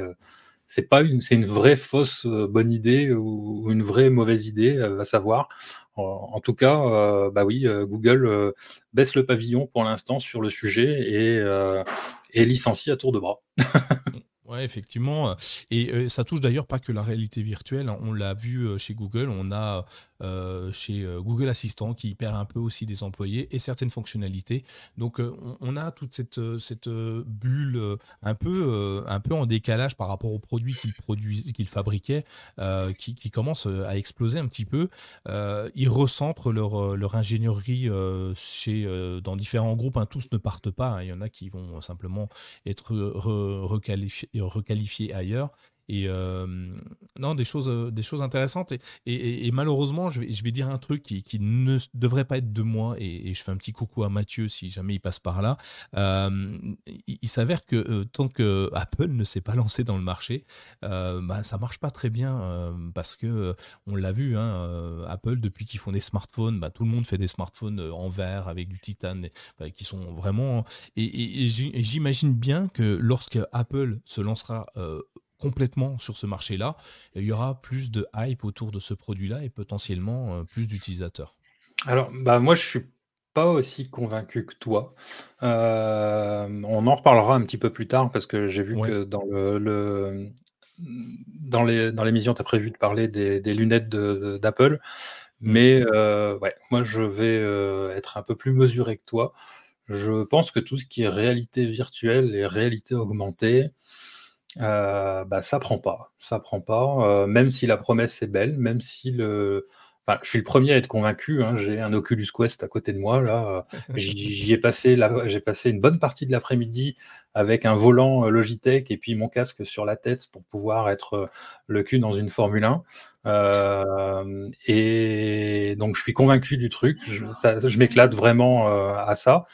B: c'est pas une, c'est une vraie fausse bonne idée ou, une vraie mauvaise idée, va savoir. En, tout cas, bah oui, Google baisse le pavillon pour l'instant sur le sujet et, et licencie à tour de bras.
A: Ouais, effectivement. Et euh, ça touche d'ailleurs pas que la réalité virtuelle. hein. On l'a vu euh, chez Google. On a euh, chez Google Assistant qui perd un peu aussi des employés et certaines fonctionnalités. Donc, on, a toute cette, cette bulle un peu, un peu en décalage par rapport aux produits qu'ils produisent, qu'ils fabriquaient, qui, qui commence à exploser un petit peu. Ils recentrent leur, leur ingénierie chez, dans différents groupes. hein. Tous ne partent pas. hein. Il y en a qui vont simplement être re- requalifiés, requalifiés ailleurs. Et euh, non, des choses, euh, des choses intéressantes. Et, malheureusement, je vais, dire un truc qui, ne devrait pas être de moi. Et, je fais un petit coucou à Mathieu si jamais il passe par là. Euh, il, s'avère que tant que Apple ne s'est pas lancé dans le marché, bah, ça marche pas très bien parce que on l'a vu, hein, Apple depuis qu'ils font des smartphones, bah, tout le monde fait des smartphones en verre avec du titane, enfin, qui sont vraiment. Et, et- et j'im- et j'imagine bien que lorsque Apple se lancera complètement sur ce marché-là, il y aura plus de hype autour de ce produit-là et potentiellement euh, plus d'utilisateurs.
B: Alors, bah, moi, je suis pas aussi convaincu que toi. Euh, on en reparlera un petit peu plus tard parce que j'ai vu
A: Ouais.
B: que dans le, le- dans les, dans l'émission, tu as prévu de parler des, des lunettes de- d'Apple.
A: Mm.
B: Mais euh, ouais, moi, je vais euh, être un peu plus mesuré que toi. Je pense que tout ce qui est réalité virtuelle et réalité augmentée, euh, bah, ça prend pas. Ça prend pas. euh, même si la promesse est belle, même si le. Enfin, je suis le premier à être convaincu. hein, j'ai un Oculus Quest à côté de moi. Là, euh, j'y ai passé. la- J'ai passé une bonne partie de l'après-midi avec un volant euh, Logitech et puis mon casque sur la tête pour pouvoir être euh, le cul dans une Formule 1. Euh, et donc, je suis convaincu du truc. Je, je m'éclate vraiment à ça.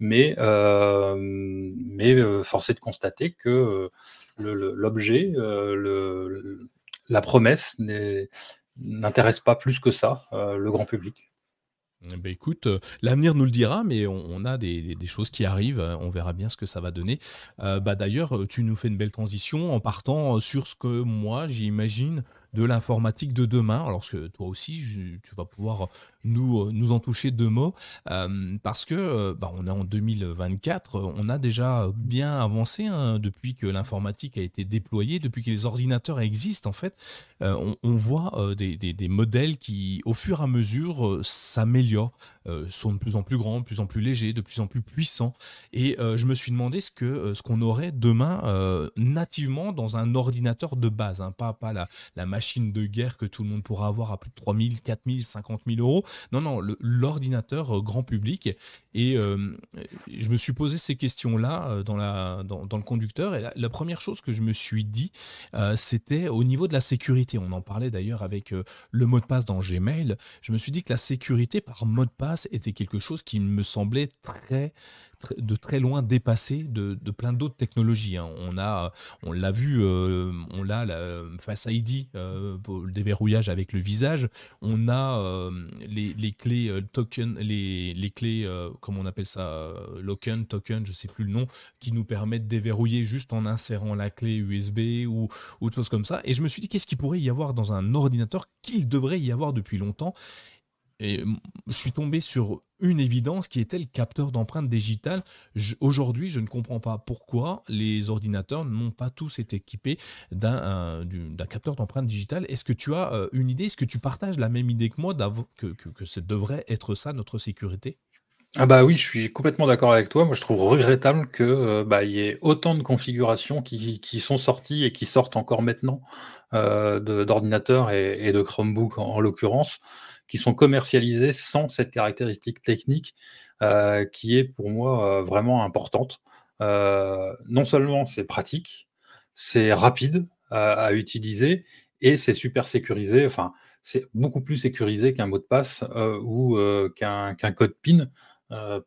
B: Mais, mais est de constater que l'objet, euh, la promesse n'intéresse pas plus que ça euh, le grand public.
A: Eh ben, écoute, euh, l'avenir nous le dira, mais on, a des, choses qui arrivent, euh, on verra bien ce que ça va donner. Euh, bah, D'ailleurs, tu nous fais une belle transition en partant sur ce que moi j'imagine de l'informatique de demain. Alors que toi aussi, tu vas pouvoir nous, euh, nous en toucher deux mots, euh, parce que euh, bah, on est en 2024, euh, on a déjà bien avancé hein, depuis que l'informatique a été déployée, depuis que les ordinateurs existent en fait. On, voit des, des- modèles qui, au fur et à mesure, s'améliorent, sont de plus en plus grands, de plus en plus légers, de plus en plus puissants. Et je me suis demandé ce que ce qu'on aurait demain nativement dans un ordinateur de base, hein, pas, pas la, la machine de guerre que tout le monde pourra avoir à plus de 3 000, 4 000, 50 000 euros. Non, non, l'ordinateur euh, grand public. Et euh, je me suis posé ces questions-là euh, dans, la, dans, dans le conducteur. Et la, première chose que je me suis dit, c'était au niveau de la sécurité. On en parlait d'ailleurs avec le mot de passe dans Gmail. Je me suis dit que la sécurité par mot de passe était quelque chose qui me semblait très- de très loin dépassé de, plein d'autres technologies. hein. On l'a vu, euh, on l'a la Face ID euh, pour le déverrouillage avec le visage. On a euh, les, clés token, les, clés, comment on appelle ça, locken, token, je sais plus le nom, qui nous permettent de déverrouiller juste en insérant la clé USB ou autre chose comme ça. Et je me suis dit, qu'est-ce qu'il pourrait y avoir dans un ordinateur qu'il devrait y avoir depuis longtemps? Et je suis tombé sur une évidence qui était le capteur d'empreinte digitale. Je- Aujourd'hui, je ne comprends pas pourquoi les ordinateurs n'ont pas tous été équipés d'un un- du- d'un capteur d'empreinte digitale. Est-ce que tu as euh, une idée? Est-ce que tu partages la même idée que moi que, ce devrait être ça notre sécurité?
B: Ah bah oui, je suis complètement d'accord avec toi. Moi, je trouve regrettable que euh, bah, y ait autant de configurations qui, sont sorties et qui sortent encore maintenant euh, d'ordinateurs et, de Chromebook en l'occurrence, qui sont commercialisées sans cette caractéristique technique euh, qui est pour moi euh, vraiment importante. Euh, non seulement c'est pratique, c'est rapide à, utiliser et c'est super sécurisé. Enfin, c'est beaucoup plus sécurisé qu'un mot de passe ou qu'un code PIN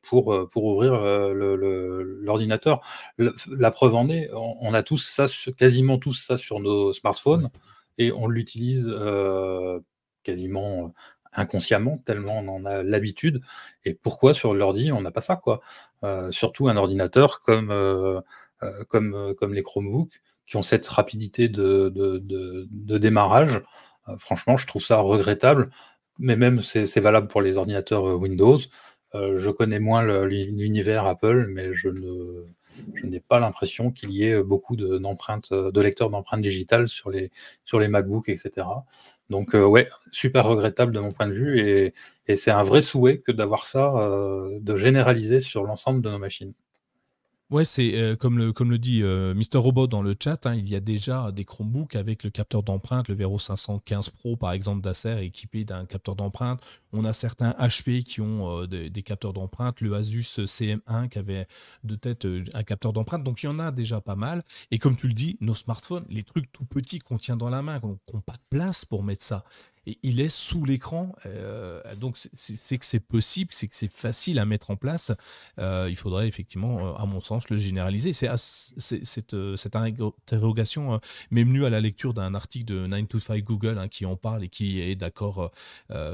B: pour, pour ouvrir le- le- l'ordinateur. La preuve en est, on, on a tous ça, quasiment tous ça sur nos smartphones et on l'utilise euh, quasiment inconsciemment, tellement on en a l'habitude. Et pourquoi sur l'ordi, on n'a pas ça quoi? Euh, Surtout un ordinateur comme, euh, euh, comme, comme les Chromebooks qui ont cette rapidité de, de, de- démarrage. Franchement, je trouve ça regrettable, mais même c'est valable pour les ordinateurs Windows. Je connais moins l'univers Apple, mais je ne, je n'ai pas l'impression qu'il y ait beaucoup d'empreintes, de, lecteurs d'empreintes digitales sur les, sur les MacBooks, etc. Donc ouais, super regrettable de mon point de vue et, c'est un vrai souhait que d'avoir ça, de généraliser sur l'ensemble de nos machines.
A: Ouais, c'est euh, comme, le, comme le dit euh, Mr. Robot dans le chat, hein, il y a déjà des Chromebooks avec le capteur d'empreinte, le Vero 515 Pro par exemple d'Acer équipé d'un capteur d'empreinte. On a certains HP qui ont euh, des, capteurs d'empreinte, le Asus CM1 qui avait de tête un capteur d'empreinte. Donc il y en a déjà pas mal. Et comme tu le dis, nos smartphones, les trucs tout petits qu'on tient dans la main, qu'on n'a pas de place pour mettre ça il est sous l'écran. Euh, donc c'est que c'est possible, c'est que c'est facile à mettre en place. Euh, il faudrait effectivement, euh, à mon sens, le généraliser. C'est cette, interrogation m'est venue à la lecture d'un article de 925 Google hein, qui en parle et qui est d'accord,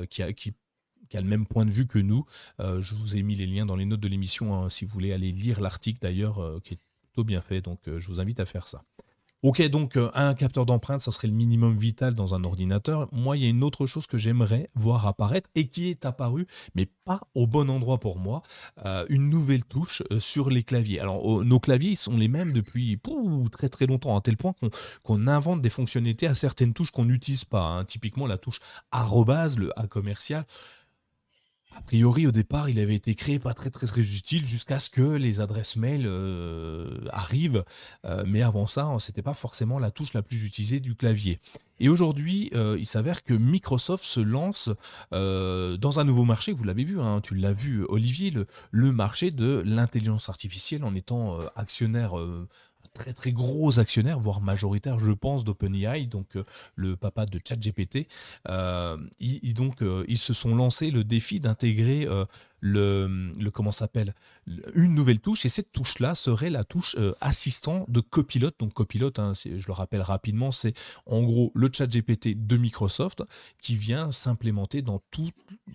A: qui a le même point de vue que nous. je vous ai mis les liens dans les notes de l'émission hein, si vous voulez aller lire l'article d'ailleurs qui est plutôt bien fait. Donc je vous invite à faire ça. Ok, donc euh, un capteur d'empreinte, ça serait le minimum vital dans un ordinateur. Moi, il y a une autre chose que j'aimerais voir apparaître et qui est apparue, mais pas au bon endroit pour moi, euh, une nouvelle touche euh, sur les claviers. Alors, nos claviers sont les mêmes depuis très très longtemps, à tel point qu'on invente des fonctionnalités à certaines touches qu'on n'utilise pas. Hein. Typiquement, la touche arrobase, le A commercial. A priori, au départ, il avait été créé pas très très utile jusqu'à ce que les adresses mail euh, arrivent. Euh, mais avant ça, hein, c'était pas forcément la touche la plus utilisée du clavier. Et aujourd'hui, euh, il s'avère que Microsoft se lance dans un nouveau marché. Vous l'avez vu, hein, tu l'as vu, Olivier, le marché de l'intelligence artificielle en étant actionnaire très très gros actionnaire, voire majoritaire, je pense, d'OpenAI, donc euh, le papa de ChatGPT. Euh, ils, donc, euh, ils se sont lancés le défi d'intégrer le, le comment s'appelle une nouvelle touche et cette touche là serait la touche euh, assistant de copilote. Donc copilote hein, je le rappelle rapidement c'est en gros le chat GPT de Microsoft qui vient s'implémenter dans,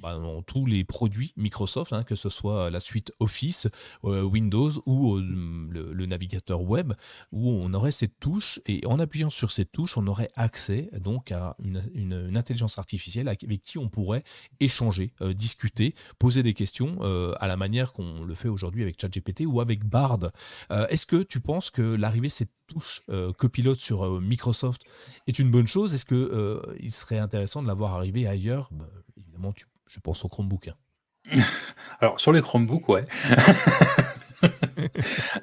A: bah, dans tous les produits Microsoft hein, que ce soit la suite Office euh, Windows ou euh, le, navigateur web où on aurait cette touche et en appuyant sur cette touche on aurait accès donc à une intelligence artificielle avec qui on pourrait échanger discuter poser des questions euh, à la manière qu'on le fait aujourd'hui avec ChatGPT ou avec Bard. Euh, est-ce que tu penses que l'arrivée de cette touche euh, copilote sur Microsoft est une bonne chose? Est-ce qu'il serait intéressant de l'avoir arrivé ailleurs? Bah, Évidemment, je pense au Chromebook.
B: Hein. Alors, sur les Chromebooks, ouais.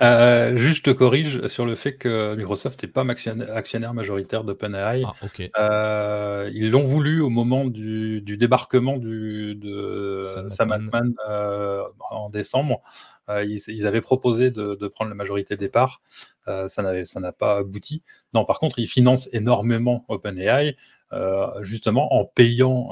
B: Euh, juste, je te corrige sur le fait que Microsoft n'est pas actionnaire majoritaire d'OpenAI. Ah, euh, ils l'ont voulu au moment du, débarquement du, de Sam Altman euh, en décembre. ils, avaient proposé de, prendre la majorité des parts. ça n'a pas abouti. Non, par contre, ils financent énormément OpenAI, justement en payant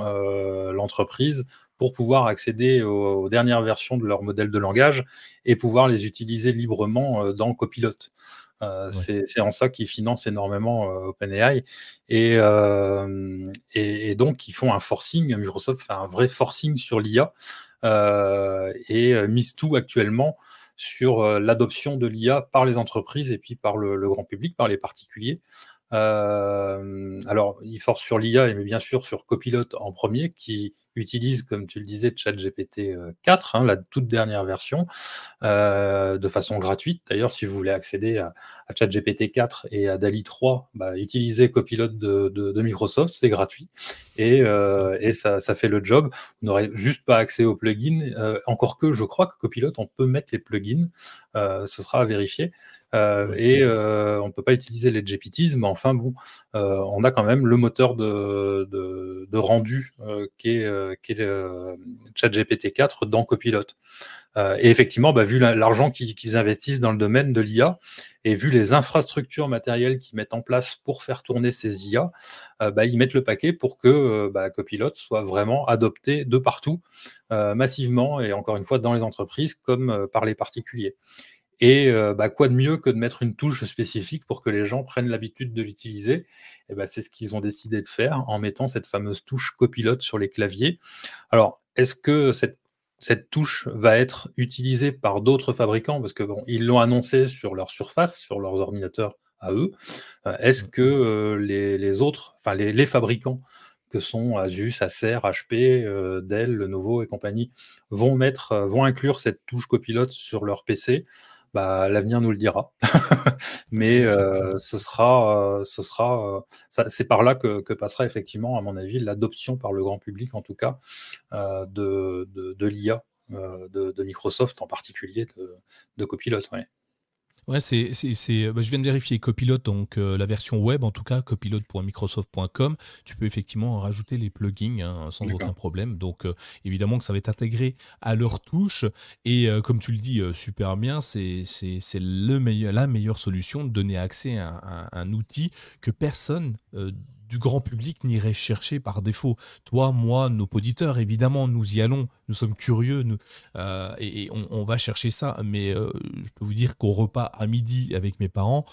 B: l'entreprise pour pouvoir accéder aux, dernières versions de leur modèle de langage et pouvoir les utiliser librement euh, dans Copilot. Euh, c'est en ça qu'ils financent énormément euh, OpenAI. Et, et, donc, ils font un forcing. Microsoft fait un vrai forcing sur l'IA et mise tout actuellement sur l'adoption de l'IA par les entreprises et puis par le, grand public, par les particuliers. alors, ils forcent sur l'IA, mais bien sûr sur Copilot en premier, qui utilise, comme tu le disais, ChatGPT 4, euh, hein, la toute dernière version, euh, de façon gratuite. D'ailleurs, si vous voulez accéder à, ChatGPT 4 et à DALI 3, bah, utilisez Copilot de, Microsoft, c'est gratuit et, euh, et ça, ça, fait le job. Vous n'aurez juste pas accès aux plugins, encore que je crois que Copilot, on peut mettre les plugins, ce sera à vérifier. et on ne peut pas utiliser les GPTs, mais enfin bon, on a quand même le moteur de, de, de rendu qui est euh, le ChatGPT 4 dans Copilot. Euh, et effectivement, bah, vu l'argent qu'ils investissent dans le domaine de l'IA et vu les infrastructures matérielles qu'ils mettent en place pour faire tourner ces IA, euh, bah, ils mettent le paquet pour que bah, Copilot soit vraiment adopté de partout, massivement et encore une fois dans les entreprises comme par les particuliers. Et euh, bah, quoi de mieux que de mettre une touche spécifique pour que les gens prennent l'habitude de l'utiliser? Et bah, C'est ce qu'ils ont décidé de faire en mettant cette fameuse touche copilote sur les claviers. Alors, est-ce que cette, cette, touche va être utilisée par d'autres fabricants? Parce que bon, ils l'ont annoncé sur leur surface, sur leurs ordinateurs à eux. Euh, est-ce que mmh. euh, les, les, autres, enfin les, les, fabricants que sont Asus, Acer, HP, Dell, Lenovo et compagnie, vont mettre, vont inclure cette touche copilote sur leur PC bah, l'avenir nous le dira. Mais euh, ce sera, euh, ce sera, c'est par là que, passera effectivement, à mon avis, l'adoption par le grand public, en tout cas, de, de, l'IA de, Microsoft, en particulier de, de Copilot.
A: Ouais, c'est, bah, je viens de vérifier Copilot, donc euh, la version web en tout cas, copilot.microsoft.com. Tu peux effectivement rajouter les plugins hein, sans aucun problème. Donc euh, évidemment que ça va être intégré à leur touche. Et euh, comme tu le dis super bien, c'est, le meilleur, la meilleure solution de donner accès à, à un outil que personne grand public n'irait chercher par défaut. Toi, moi, nos auditeurs, évidemment, nous y allons, nous sommes curieux, nous, euh, et, on, va chercher ça. Mais euh, je peux vous dire qu'au repas à midi avec mes parents,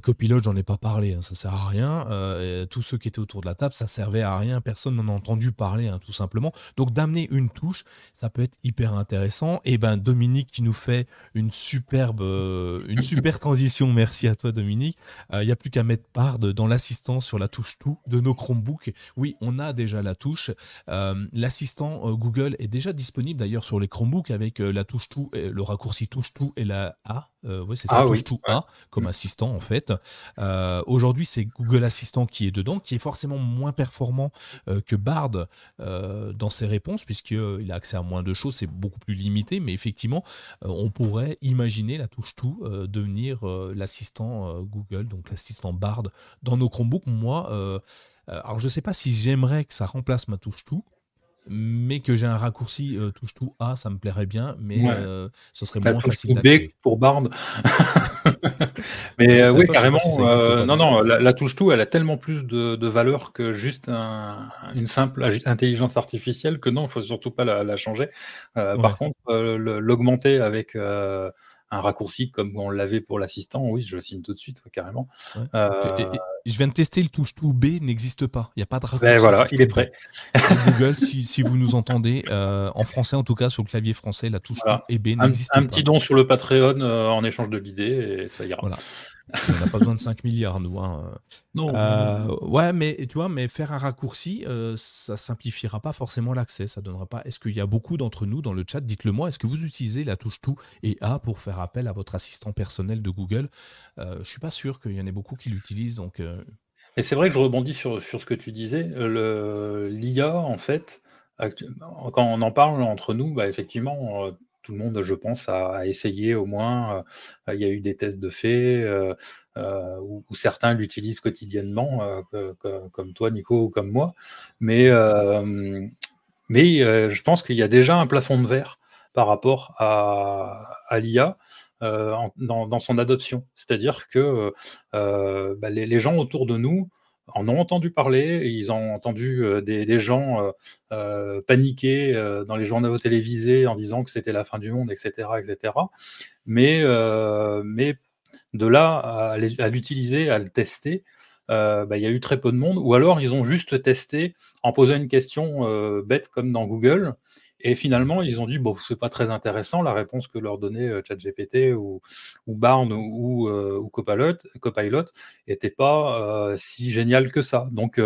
A: copilote, j'en ai pas parlé, hein, ça sert à rien. Euh, tous ceux qui étaient autour de la table, ça servait à rien. Personne n'en a entendu parler, hein, tout simplement. Donc d'amener une touche, ça peut être hyper intéressant. Et ben Dominique qui nous fait une superbe, euh, une super transition. Merci à toi Dominique. Il n'y a plus qu'à mettre part dans l'assistant sur la touche tout de nos Chromebooks. Oui, on a déjà la touche. L'assistant Google est déjà disponible d'ailleurs sur les Chromebooks avec la touche tout, le raccourci touche tout et la A. oui, c'est ça, ah touche tout A comme assistant en fait. Euh, aujourd'hui, c'est Google Assistant qui est dedans, qui est forcément moins performant euh, que Bard euh, dans ses réponses, puisqu'il a accès à moins de choses, c'est beaucoup plus limité, mais effectivement, on pourrait imaginer la touche tout devenir l'assistant Google, donc l'assistant Bard dans nos Chromebooks. Moi, alors je ne sais pas si j'aimerais que ça remplace ma touche tout, mais que j'ai un raccourci euh, touche tout A, ça me plairait bien, mais euh, ce serait moins facile
B: d'accès. pour Bard. mais euh, oui, carrément. non, non, la, touche tout, elle a tellement plus de, valeur que juste une simple intelligence artificielle que non, il faut surtout pas la, changer. Par contre, l'augmenter avec un raccourci comme on l'avait pour l'assistant, oui, je le signe tout de suite, carrément.
A: Je viens de tester le touche tout B, n'existe pas. Il n'y a pas de raccourci.
B: Ben voilà, il est prêt.
A: Google, si, vous nous entendez, euh, en français en tout cas, sur le clavier français, la touche tout et B n'existe
B: pas. Un petit don sur le Patreon euh, en échange de l'idée et ça ira.
A: Voilà. On n'a pas besoin de 5 milliards, nous. Hein. Non, euh, Ouais, mais tu vois, mais faire un raccourci, euh, ça simplifiera pas forcément l'accès. Ça donnera pas. Est-ce qu'il y a beaucoup d'entre nous dans le chat? Dites-le moi. Est-ce que vous utilisez la touche tout et A pour faire appel à votre assistant personnel de Google? Euh, Je suis pas sûr qu'il y en ait beaucoup qui l'utilisent. Donc. Euh.
B: Et c'est vrai que je rebondis sur, sur ce que tu disais. L'IA, en fait, quand on en parle entre nous, bah, effectivement tout le monde, je pense, a, essayé au moins. Euh, il y a eu des tests de fait euh, euh, où, certains l'utilisent quotidiennement, comme toi, Nico, ou comme moi. Mais, mais je pense qu'il y a déjà un plafond de verre par rapport à, l'IA. Dans, son adoption. C'est-à-dire que bah, les, gens autour de nous en ont entendu parler, ils ont entendu euh, des, gens euh, euh, paniquer dans les journaux télévisés en disant que c'était la fin du monde, etc. etc. Mais, mais de là à, l'utiliser, à le tester, bah, il y a eu très peu de monde, ou alors ils ont juste testé en posant une question bête comme dans Google, et finalement, ils ont dit bon, c'est pas très intéressant la réponse que leur donnait euh, ChatGPT ou, ou ou, euh, ou Copilot, Copilot était pas euh, si génial que ça. Donc,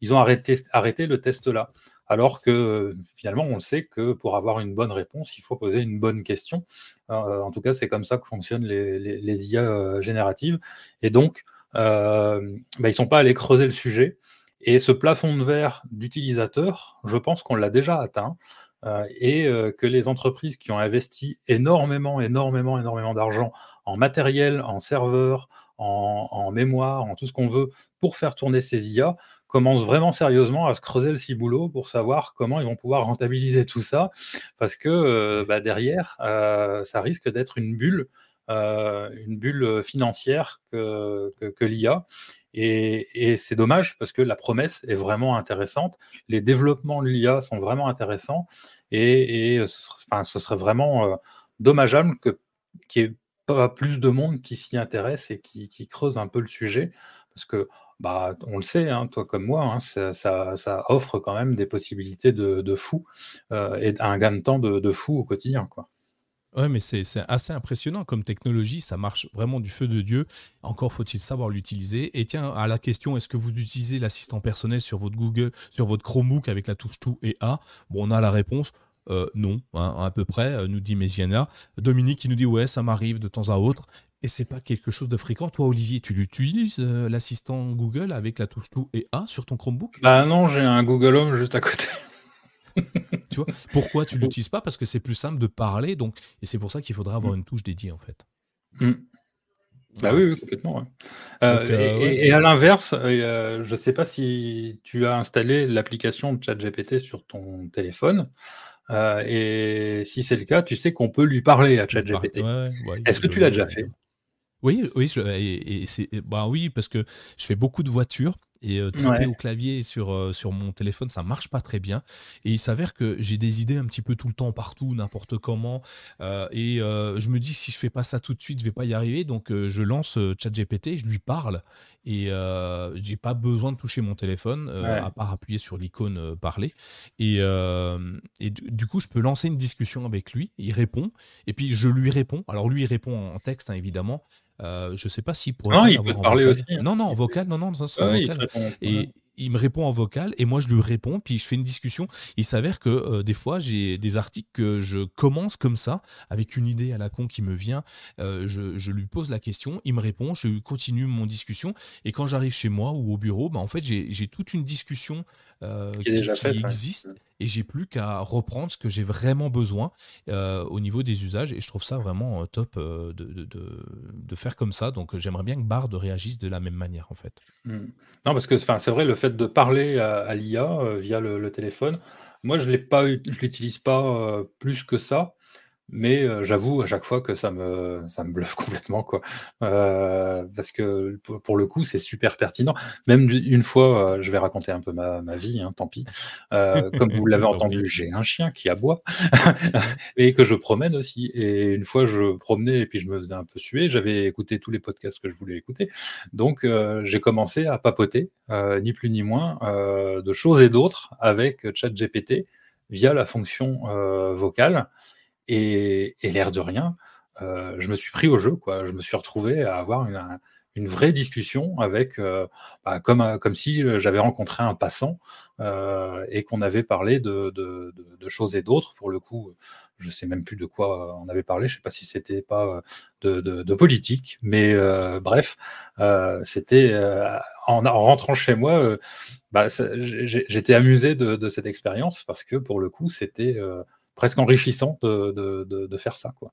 B: ils ont arrêté, arrêté le test là. Alors que finalement, on sait que pour avoir une bonne réponse, il faut poser une bonne question. en tout cas, c'est comme ça que fonctionnent les, IA génératives. Et donc, bah, ils ne sont pas allés creuser le sujet. Et ce plafond de verre d'utilisateurs, je pense qu'on l'a déjà atteint. Euh, et euh, que les entreprises qui ont investi énormément, énormément, énormément d'argent en matériel, en serveur, en, mémoire, en tout ce qu'on veut pour faire tourner ces IA, commencent vraiment sérieusement à se creuser le ciboulot pour savoir comment ils vont pouvoir rentabiliser tout ça, parce que euh, bah, derrière, ça risque d'être une bulle, une bulle financière que l'IA. Et, c'est dommage parce que la promesse est vraiment intéressante. Les développements de l'IA sont vraiment intéressants. Et, ce, serait, enfin, ce, serait, vraiment euh, dommageable qu'il n'y ait pas plus de monde qui s'y intéresse et qui, creuse un peu le sujet. Parce que, bah, on le sait, hein, toi comme moi, hein, ça, offre quand même des possibilités de, fou euh, et un gain de temps de, de fou au quotidien. Quoi.
A: Ouais, mais c'est assez impressionnant comme technologie, ça marche vraiment du feu de Dieu. Encore faut-il savoir l'utiliser. Et tiens, à la question, est-ce que vous utilisez l'assistant personnel sur votre Google, sur votre Chromebook avec la touche tout et A? Bon, on a la réponse. non, hein, à peu près, nous dit Méziana. Dominique qui nous dit ouais, ça m'arrive de temps à autre. Et c'est pas quelque chose de fréquent. Toi, Olivier, tu l'utilises, l'assistant Google avec la touche tout et A sur ton Chromebook?
B: Bah non, j'ai un Google Home juste à côté.
A: tu vois Pourquoi tu l'utilises pas? Parce que c'est plus simple de parler, donc et c'est pour ça qu'il faudra avoir mm. une touche dédiée en fait.
B: Mm. Bah oui, complètement. Euh, euh, et, à l'inverse, euh, je ne sais pas si tu as installé l'application de ChatGPT sur ton téléphone. et si c'est le cas, tu sais qu'on peut lui parler à ChatGPT. Est-ce que tu l'as déjà fait?
A: Oui, oui, et, c'est, bah oui, parce que je fais beaucoup de voitures et euh, taper au clavier sur, euh, sur mon téléphone, ça marche pas très bien. Et il s'avère que j'ai des idées un petit peu tout le temps, partout, n'importe comment. Euh, et je me dis, si je fais pas ça tout de suite, je vais pas y arriver. Donc je lance ChatGPT, je lui parle. Et j'ai pas besoin de toucher mon téléphone, à part appuyer sur l'icône parler. Et, et du, coup, je peux lancer une discussion avec lui. Il répond. Et puis je lui réponds. Alors lui, il répond en texte, hein, évidemment. Euh, je sais pas s'il pourrait.
B: Non, il peut parler aussi.
A: Hein. Non, non, en vocal, non, non, ça c'est vocal. Et il me répond en vocal et moi je lui réponds, puis je fais une discussion. Il s'avère que euh, des fois j'ai des articles que je commence comme ça, avec une idée à la con qui me vient. Euh, je, lui pose la question, il me répond, je continue mon discussion. Et quand j'arrive chez moi ou au bureau, bah, en fait j'ai toute une discussion euh, qui, existe et j'ai plus qu'à reprendre ce que j'ai vraiment besoin euh, au niveau des usages et je trouve ça vraiment euh, top de, de, de, faire comme ça. Donc j'aimerais bien que Bard réagisse de la même manière en fait.
B: Mmh. Non, parce que c'est vrai, le fait de parler à, l'IA via le, téléphone, moi je ne l'utilise pas plus que ça. Mais j'avoue à chaque fois que ça me ça me bluffe complètement quoi. parce que pour le coup, c'est super pertinent. Même une fois, je vais raconter un peu ma ma vie, hein, tant pis. comme vous l'avez entendu, j'ai un chien qui aboie et que je promène aussi et une fois, je promenais et puis je me faisais un peu suer. J'avais écouté tous les podcasts que je voulais écouter. Donc j'ai commencé à papoter, ni plus ni moins, de choses et d'autres avec ChatGPT via la fonction, vocale et, l'air de rien, euh, je me suis pris au jeu. Quoi. Je me suis retrouvé à avoir une, une vraie discussion avec, euh, bah, comme, euh, comme si j'avais rencontré un passant et qu'on avait parlé de, de, de, choses et d'autres. Pour le coup, je sais même plus de quoi on avait parlé. Je sais pas si c'était pas de, politique, mais bref, c'était en, en, rentrant chez moi. Bah, j'étais amusé de, cette expérience parce que pour le coup, c'était presque enrichissant de, de, faire ça. Quoi.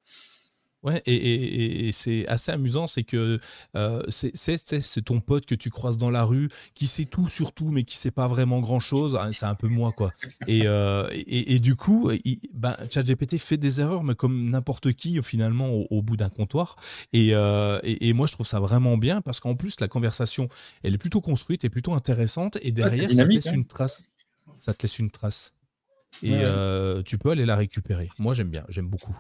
A: Ouais, et, c'est assez amusant, c'est que euh, c'est ton pote que tu croises dans la rue, qui sait tout sur tout, mais qui sait pas vraiment grand chose. Ah, c'est un peu moi, quoi. Et, euh, et, du coup, il, ben, ChatGPT fait des erreurs, mais comme n'importe qui, finalement, au, bout d'un comptoir. Euh, et, moi, je trouve ça vraiment bien, parce qu'en plus, la conversation, elle est plutôt construite et plutôt intéressante, et derrière, ça te laisse hein. une trace. Ça te laisse une trace et euh, tu peux aller la récupérer. Moi, j'aime bien, j'aime beaucoup.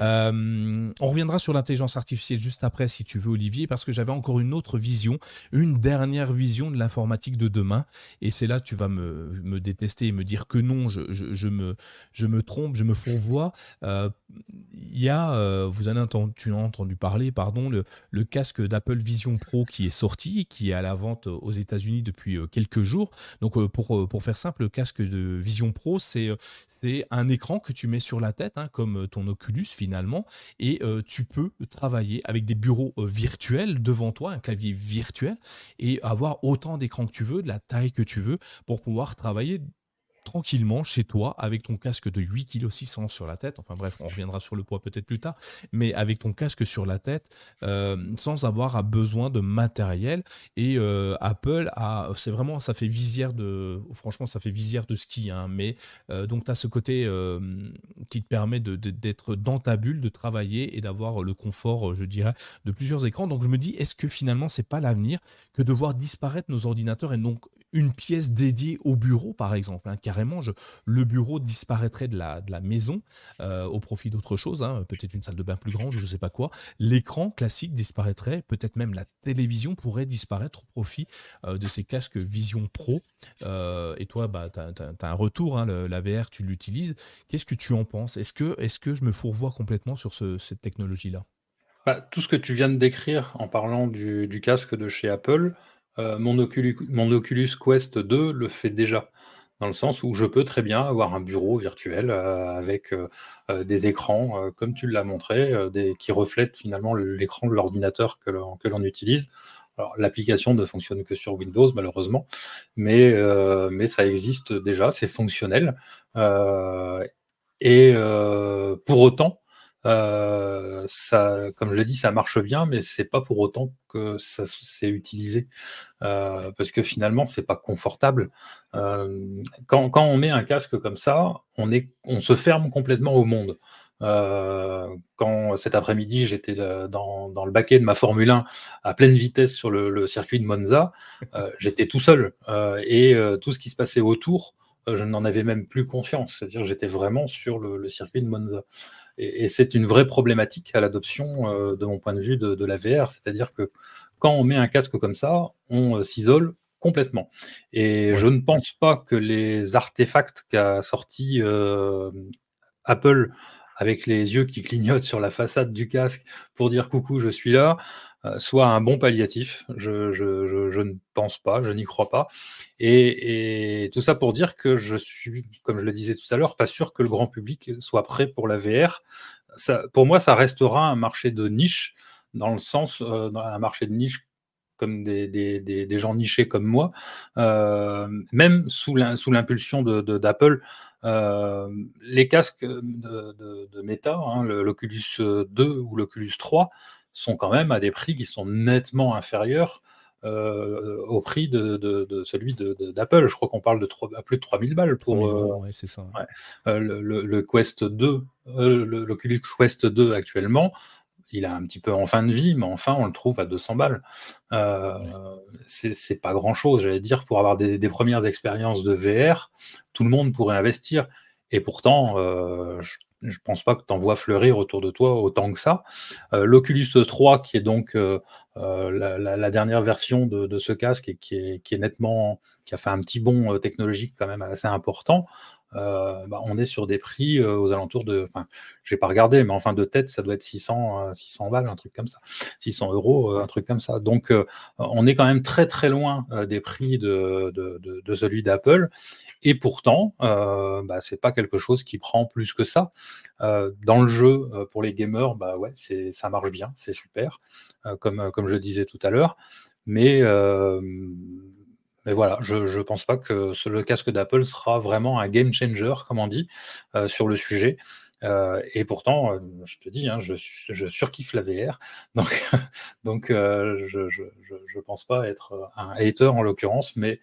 A: Euh, on reviendra sur l'intelligence artificielle juste après, si tu veux, Olivier, parce que j'avais encore une autre vision, une dernière vision de l'informatique de demain. Et c'est là que tu vas me, me, détester et me dire que non, je, je, me, je me trompe, je me fourvoie. Euh, il y a, vous en avez entendu, tu as entendu parler, pardon, le, le casque d'Apple Vision Pro qui est sorti, qui est à la vente aux États-Unis depuis quelques jours. Donc, pour, pour faire simple, le casque de Vision Pro, c'est c'est un écran que tu mets sur la tête, hein, comme ton Oculus finalement, et euh, tu peux travailler avec des bureaux euh, virtuels devant toi, un clavier virtuel, et avoir autant d'écrans que tu veux, de la taille que tu veux, pour pouvoir travailler tranquillement chez toi avec ton casque de 8 kg 600 sur la tête. Enfin bref, on reviendra sur le poids peut-être plus tard, mais avec ton casque sur la tête euh, sans avoir besoin de matériel. Et euh, Apple a, c'est vraiment, ça fait visière de, franchement, ça fait visière de ski, hein, mais euh, donc tu as ce côté qui te permet d'être dans ta bulle, de travailler et d'avoir le confort, je dirais, de plusieurs écrans. Donc je me dis, est-ce que finalement c'est pas l'avenir que de voir disparaître nos ordinateurs et donc une pièce dédiée au bureau, par exemple. Hein. carrément, le bureau disparaîtrait de la, maison euh, au profit d'autre chose, hein. peut-être une salle de bain plus grande, je ne sais pas quoi. L'écran classique disparaîtrait, peut-être même la télévision pourrait disparaître au profit euh, de ces casques Vision Pro. Euh, et toi, bah, tu as, un retour, hein, la VR, tu l'utilises. Qu'est-ce que tu en penses? Est-ce que, je me fourvoie complètement sur cette technologie-là?
B: Bah, Tout ce que tu viens de décrire en parlant du casque de chez Apple, euh, mon, Oculus, Quest 2 le fait déjà. dans le sens où je peux très bien avoir un bureau virtuel avec des écrans, comme tu l'as montré, qui reflètent finalement l'écran de l'ordinateur que l'on utilise. Alors, l'application ne fonctionne que sur Windows, malheureusement, mais, mais ça existe déjà, c'est fonctionnel. et pour autant, euh, ça, comme je l'ai dit, ça marche bien, mais c'est pas pour autant que ça c'est utilisé, euh, parce que finalement c'est pas confortable. Euh, quand, on met un casque comme ça, on se ferme complètement au monde. quand cet après-midi j'étais dans, le baquet de ma Formule 1 à pleine vitesse sur le, circuit de Monza, j'étais tout seul et tout ce qui se passait autour, je n'en avais même plus conscience. C'est-à-dire j'étais vraiment sur le circuit de Monza. Et, c'est une vraie problématique à l'adoption, euh, de mon point de vue, de, la VR. C'est-à-dire que quand on met un casque comme ça, on euh, s'isole complètement. Et je ne pense pas que les artefacts qu'a sorti euh, Apple avec les yeux qui clignotent sur la façade du casque pour dire coucou, je suis là, soit un bon palliatif. Je, ne pense pas, je n'y crois pas. Et, tout ça pour dire que je suis, comme je le disais tout à l'heure, pas sûr que le grand public soit prêt pour la VR. pour moi, ça restera un marché de niche, dans le sens, euh, un marché de niche comme des, gens nichés comme moi, euh, même sous l'impulsion d'Apple, les casques de, Meta, hein, l'Oculus 2 ou l'Oculus 3, sont quand même à des prix qui sont nettement inférieurs euh, au prix de, celui d'Apple. Je crois qu'on parle de plus de 3000 balles pour.
A: Euh, c'est ça.
B: Euh, le, Quest 2, l'Oculus Quest 2 actuellement, il a un petit peu en fin de vie, mais enfin, on le trouve à 200 balles. C'est pas grand chose, j'allais dire, pour avoir des, des, premières expériences de VR, tout le monde pourrait investir. Et pourtant, je je pense pas que tu en vois fleurir autour de toi autant que ça. Euh, L'Oculus 3, qui est donc euh, euh, la, dernière version de, ce casque et qui est, nettement, qui a fait un petit bond technologique quand même assez important, euh, bah, on est sur des prix euh, aux alentours de, enfin, j'ai pas regardé, mais enfin de tête, ça doit être 600, 600 euh, balles, un truc comme ça, 600 euros, un truc comme ça. Donc, on est quand même très très loin des prix de, de, celui d'Apple, et pourtant, bah, c'est pas quelque chose qui prend plus que ça. dans le jeu, pour les gamers, bah ouais, c'est, ça marche bien, c'est super, comme comme je disais tout à l'heure, mais mais voilà, je ne pense pas que le casque d'Apple sera vraiment un game changer, comme on dit, euh, sur le sujet. Euh, et pourtant, euh, je te dis, hein, je, je, surkiffe la VR. Donc, donc je ne pense pas être un hater en l'occurrence, mais,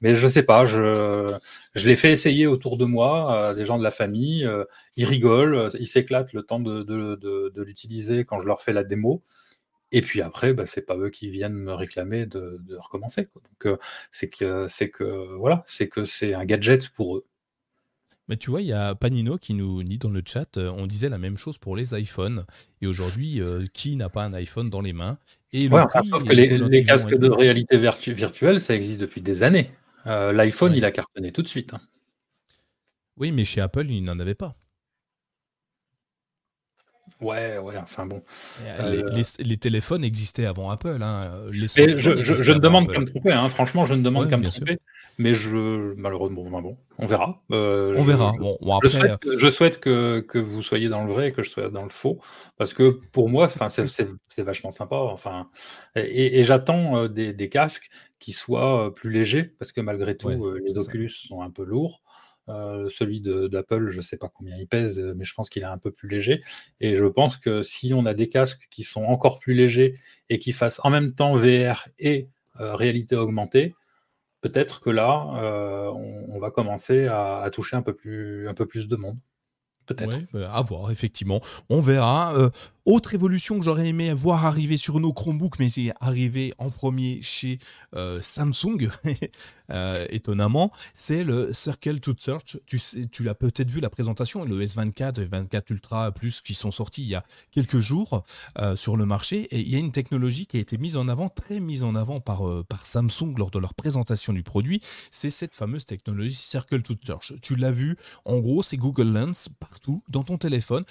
B: mais je ne sais pas. Je, je l'ai fait essayer autour de moi, des gens de la famille. ils rigolent, ils s'éclatent le temps de l'utiliser quand je leur fais la démo. Et puis après, bah, c'est pas eux qui viennent me réclamer de, recommencer. Donc euh, c'est que c'est que voilà, c'est que c'est un gadget pour eux.
A: Mais tu vois, il y a Panino qui nous dit dans le chat, on disait la même chose pour les iPhones. Et aujourd'hui, euh, qui n'a pas un iPhone dans les mains? Et
B: les, casques de réalité virtuelle, ça existe depuis des années. L'iPhone, il a cartonné tout de suite. Hein.
A: Oui, mais chez Apple, il n'en avait pas.
B: Ouais, ouais, enfin bon.
A: Euh, les, téléphones existaient avant Apple. Hein.
B: je, je, ne demande qu'à me tromper, hein. franchement, je ne demande qu'à me tromper. Mais je, malheureusement, bon, on verra.
A: Euh, on verra. Bon, après...
B: Euh, je souhaite, que, que, vous soyez dans le vrai et que je sois dans le faux. Parce que pour moi, c'est vachement sympa. Enfin, et, j'attends des, des, casques qui soient plus légers, parce que malgré tout, les Oculus sont un peu lourds. Euh, celui d'Apple, je ne sais pas combien il pèse, mais je pense qu'il est un peu plus léger. Et je pense que si on a des casques qui sont encore plus légers et qui fassent en même temps VR et euh, réalité augmentée, peut-être que là, euh, on, va commencer à, toucher un peu plus, de monde. Peut-être.
A: Oui, bah, à voir, effectivement. On verra. Autre évolution que j'aurais aimé voir arriver sur nos Chromebooks, mais c'est arrivé en premier chez euh, Samsung, euh, étonnamment, c'est le Circle to Search. Tu, sais, tu l'as peut-être vu la présentation, le S24, S24 Ultra Plus qui sont sortis il y a quelques jours euh, sur le marché. Et il y a une technologie qui a été mise en avant, très mise en avant par, par Samsung lors de leur présentation du produit. C'est cette fameuse technologie Circle to Search. Tu l'as vu, en gros, c'est Google Lens partout dans ton téléphone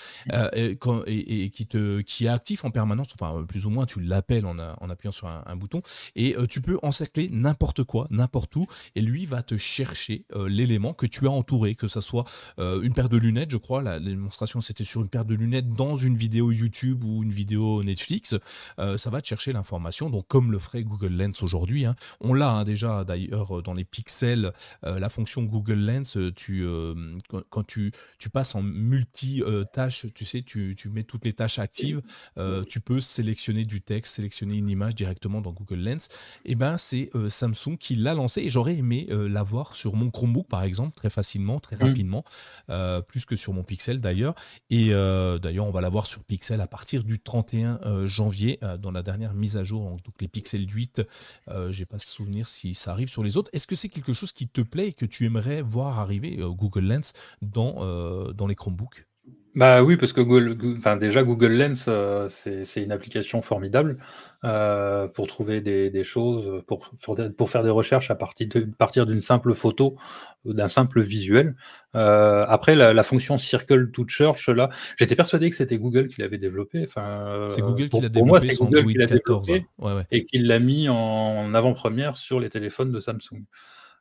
A: et, et qui te qui est actif en permanence, enfin plus ou moins tu l'appelles en, appuyant sur un, bouton, et tu peux encercler n'importe quoi, n'importe où, et lui va te chercher l'élément que tu as entouré, que ce soit une paire de lunettes, je crois, la, démonstration c'était sur une paire de lunettes dans une vidéo YouTube ou une vidéo Netflix, ça va te chercher l'information, donc comme le ferait Google Lens aujourd'hui, hein. on l'a hein, déjà d'ailleurs dans les pixels, la fonction Google Lens, tu, quand tu, passes en multi-tâches, tu sais, tu, tu, mets toutes les tâches actives, tu peux sélectionner du texte, sélectionner une image directement dans Google Lens, et eh ben c'est Samsung qui l'a lancé et j'aurais aimé l'avoir sur mon Chromebook par exemple, très facilement, très mmh. rapidement, plus que sur mon Pixel d'ailleurs, et d'ailleurs on va l'avoir sur Pixel à partir du 31 janvier, dans la dernière mise à jour, donc les Pixel 8, je n'ai pas souvenir si ça arrive sur les autres. Est-ce que c'est quelque chose qui te plaît et que tu aimerais voir arriver, Google Lens, dans, dans les Chromebooks?
B: Bah oui, parce que Google, enfin déjà Google Lens, euh, c'est une application formidable euh, pour trouver des, choses, pour, pour faire des recherches à partir partir d'une simple photo, d'un simple visuel. Euh, après, la, fonction Circle to Church, là, j'étais persuadé que c'était Google qui l'avait développé. Enfin,
A: c'est Google qui l'a développé sur Android 14.
B: Et qui l'a mis en avant-première sur les téléphones de Samsung.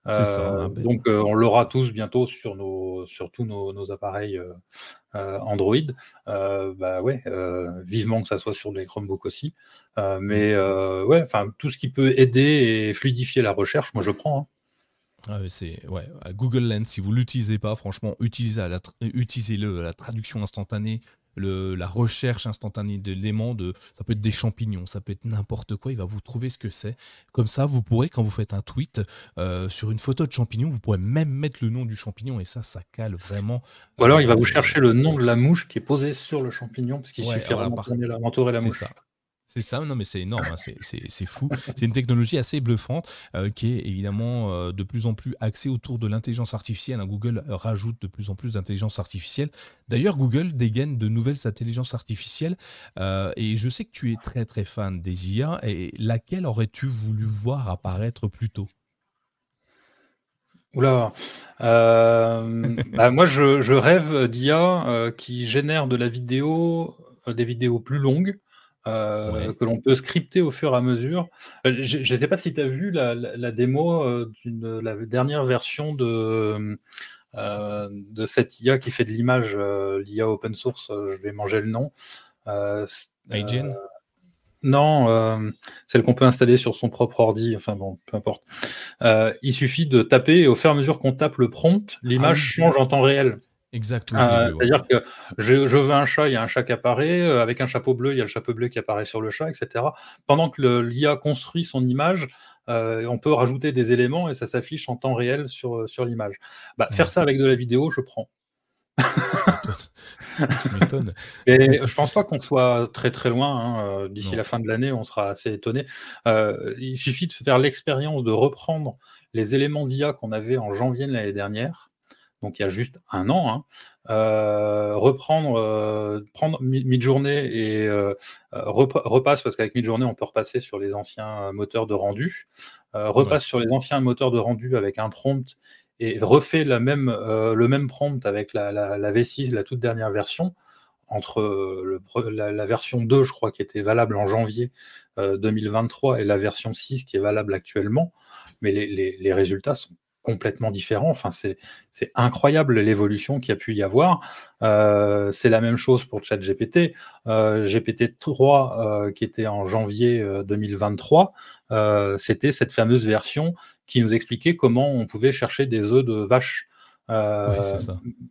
B: Ça, ben donc on l'aura tous bientôt sur, nos, sur tous nos, appareils Android. bah ouais, vivement que ça soit sur les Chromebooks aussi. Mais ouais, enfin tout ce qui peut aider et fluidifier la recherche, moi je prends. Hein.
A: Ah c'est ouais, Google Lens, si vous l'utilisez pas, franchement, utilisez-le. Utilisez la traduction instantanée la recherche instantanée d'éléments, de, ça peut être des champignons, ça peut être n'importe quoi, il va vous trouver ce que c'est. Comme ça, vous pourrez, quand vous faites un tweet euh, sur une photo de champignon, vous pourrez même mettre le nom du champignon et ça, ça cale vraiment.
B: Ou alors, il va vous euh, chercher le nom de la mouche qui est posée sur le champignon, parce qu'il suffit d'entourer la mouche.
A: Ça. C'est ça, non mais c'est énorme, hein, c'est fou. C'est une technologie assez bluffante euh, qui est évidemment euh, de plus en plus axée autour de l'intelligence artificielle. Hein. Google rajoute de plus en plus d'intelligence artificielle. D'ailleurs, Google dégaine de nouvelles intelligences artificielles euh, et je sais que tu es très très fan des IA. Et laquelle aurais-tu voulu voir apparaître plus tôt?
B: Oula, bah, moi je, je rêve d'IA qui génère de la vidéo, des vidéos plus longues euh, que l'on peut scripter au fur et à mesure. Euh, je ne sais pas si tu as vu la, démo euh, d'une la dernière version de, de cette IA qui fait de l'image, l'IA open source, je vais manger le nom.
A: iGen
B: non, celle qu'on peut installer sur son propre ordi, enfin bon, peu importe. il suffit de taper et au fur et à mesure qu'on tape le prompt, l'image ah change en temps réel.
A: Exactement.
B: Euh, c'est-à-dire que je, veux un chat, il y a un chat qui apparaît, euh, avec un chapeau bleu, il y a le chapeau bleu qui apparaît sur le chat, etc. Pendant que l'IA construit son image, euh, on peut rajouter des éléments et ça s'affiche en temps réel sur, sur l'image. Bah, faire ça avec de la vidéo, je prends. tu m'étonnes. Et je pense pas qu'on soit très très loin. Hein, d'ici la fin de l'année, on sera assez étonné. il suffit de faire l'expérience de reprendre les éléments d'IA qu'on avait en janvier de l'année dernière donc il y a juste un an, hein, euh, reprendre, euh, prendre mid-journée et euh, repasse, parce qu'avec mid-journée, on peut repasser sur les anciens moteurs de rendu, repasse sur les anciens moteurs de rendu avec un prompt et refait la même, le même prompt avec la, la, V6, la toute dernière version, entre le, la, version 2, je crois, qui était valable en janvier 2023, et la version 6 qui est valable actuellement, mais les, les, les résultats sont complètement différent. Enfin, c'est incroyable l'évolution qu'il y a pu y avoir. Euh, c'est la même chose pour ChatGPT. Euh, GPT-3, euh, qui était en janvier 2023, c'était cette fameuse version qui nous expliquait comment on pouvait chercher des œufs de vache.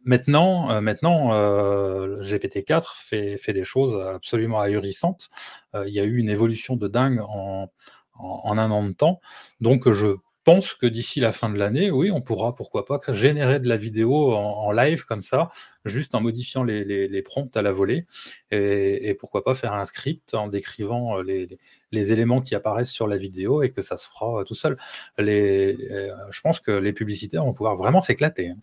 B: Maintenant, maintenant GPT-4 fait, fait, des choses absolument ahurissantes. il y a eu une évolution de dingue en, en, un an de temps. Donc, je pense que d'ici la fin de l'année, oui, on pourra, pourquoi pas, générer de la vidéo en, live comme ça, juste en modifiant les, prompts à la volée, et, pourquoi pas faire un script en décrivant euh, les, éléments qui apparaissent sur la vidéo et que ça se fera euh, tout seul. Euh, je pense que les publicitaires vont pouvoir vraiment s'éclater.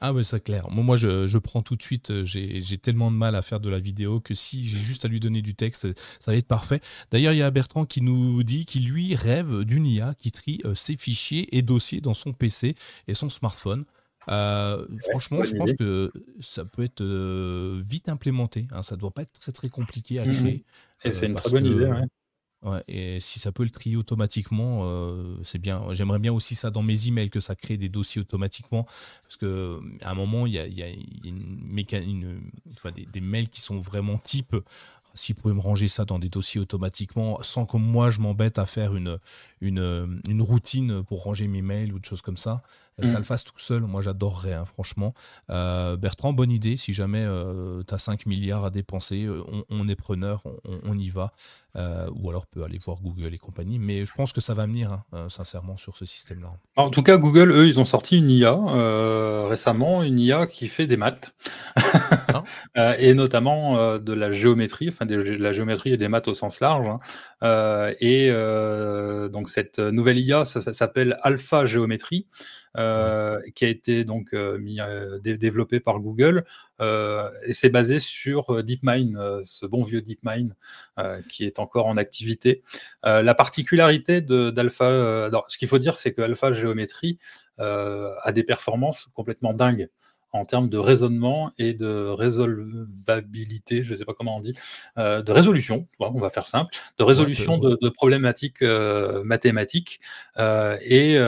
A: Ah ouais, c'est clair. Moi, je, prends tout de suite, euh, j'ai tellement de mal à faire de la vidéo que si j'ai juste à lui donner du texte, ça va être parfait. D'ailleurs, il y a Bertrand qui nous dit qu'il lui rêve d'une IA qui trie euh, ses fichiers et dossiers dans son PC et son smartphone. franchement, je pense que ça peut être vite implémenté. Hein, ça ne doit pas être très très compliqué à mmh créer.
B: Et c'est une très bonne idée.
A: Ouais, et si ça peut le trier automatiquement, euh, c'est bien. J'aimerais bien aussi ça dans mes emails, que ça crée des dossiers automatiquement. Parce que à un moment, il y a, une, des, mails qui sont vraiment type. S'ils pouvaient me ranger ça dans des dossiers automatiquement, sans que moi je m'embête à faire une, une, une routine pour ranger mes mails ou des choses comme ça, ça mm. le fasse tout seul, moi j'adorerais, hein, franchement. Euh, Bertrand, bonne idée. Si jamais tu as 5 milliards à dépenser, euh, on, est preneur, on, y va. Euh, ou alors peut aller voir Google et compagnie. Mais je pense que ça va venir, hein, sincèrement, sur ce système-là.
B: En tout cas, Google, eux, ils ont sorti une IA récemment, une IA qui fait des maths. Ah. et notamment de la géométrie, enfin de la géométrie et des maths au sens large. Hein. et donc cette nouvelle IA, ça s'appelle Alpha Géométrie. Euh, qui a été donc euh, mis, euh, développé par Google et c'est basé sur DeepMind, ce bon vieux DeepMind qui est encore en activité. la particularité d'Alpha, ce qu'il faut dire, c'est que Alpha Géométrie a des performances complètement dingues en termes de raisonnement et de résolvabilité, je ne sais pas comment on dit, de résolution, on va faire simple, de résolution de, problématiques mathématiques. et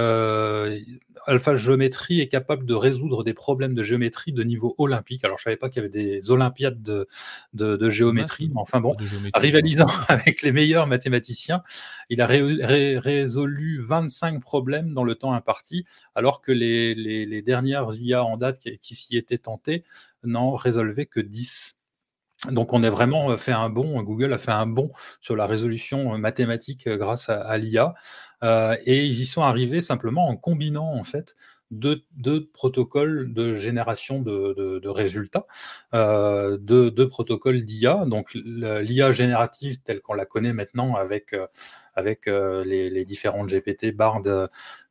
B: Alpha Géométrie est capable de résoudre des problèmes de géométrie de niveau olympique. Alors, je ne savais pas qu'il y avait des Olympiades de, de, géométrie, mais enfin bon, rivalisant avec les meilleurs mathématiciens, il a résolu 25 problèmes dans le temps imparti, alors que les, les, dernières IA en date qui, qui s'y étaient tentées n'en résolvaient que 10. Donc on a vraiment fait un bond, Google a fait un bond sur la résolution mathématique grâce à, l'IA, euh, et ils y sont arrivés simplement en combinant en fait deux, protocoles de génération de, résultats, euh, deux, protocoles d'IA, donc l'IA générative telle qu'on la connaît maintenant avec, euh, avec euh, les, différentes GPT, Bard,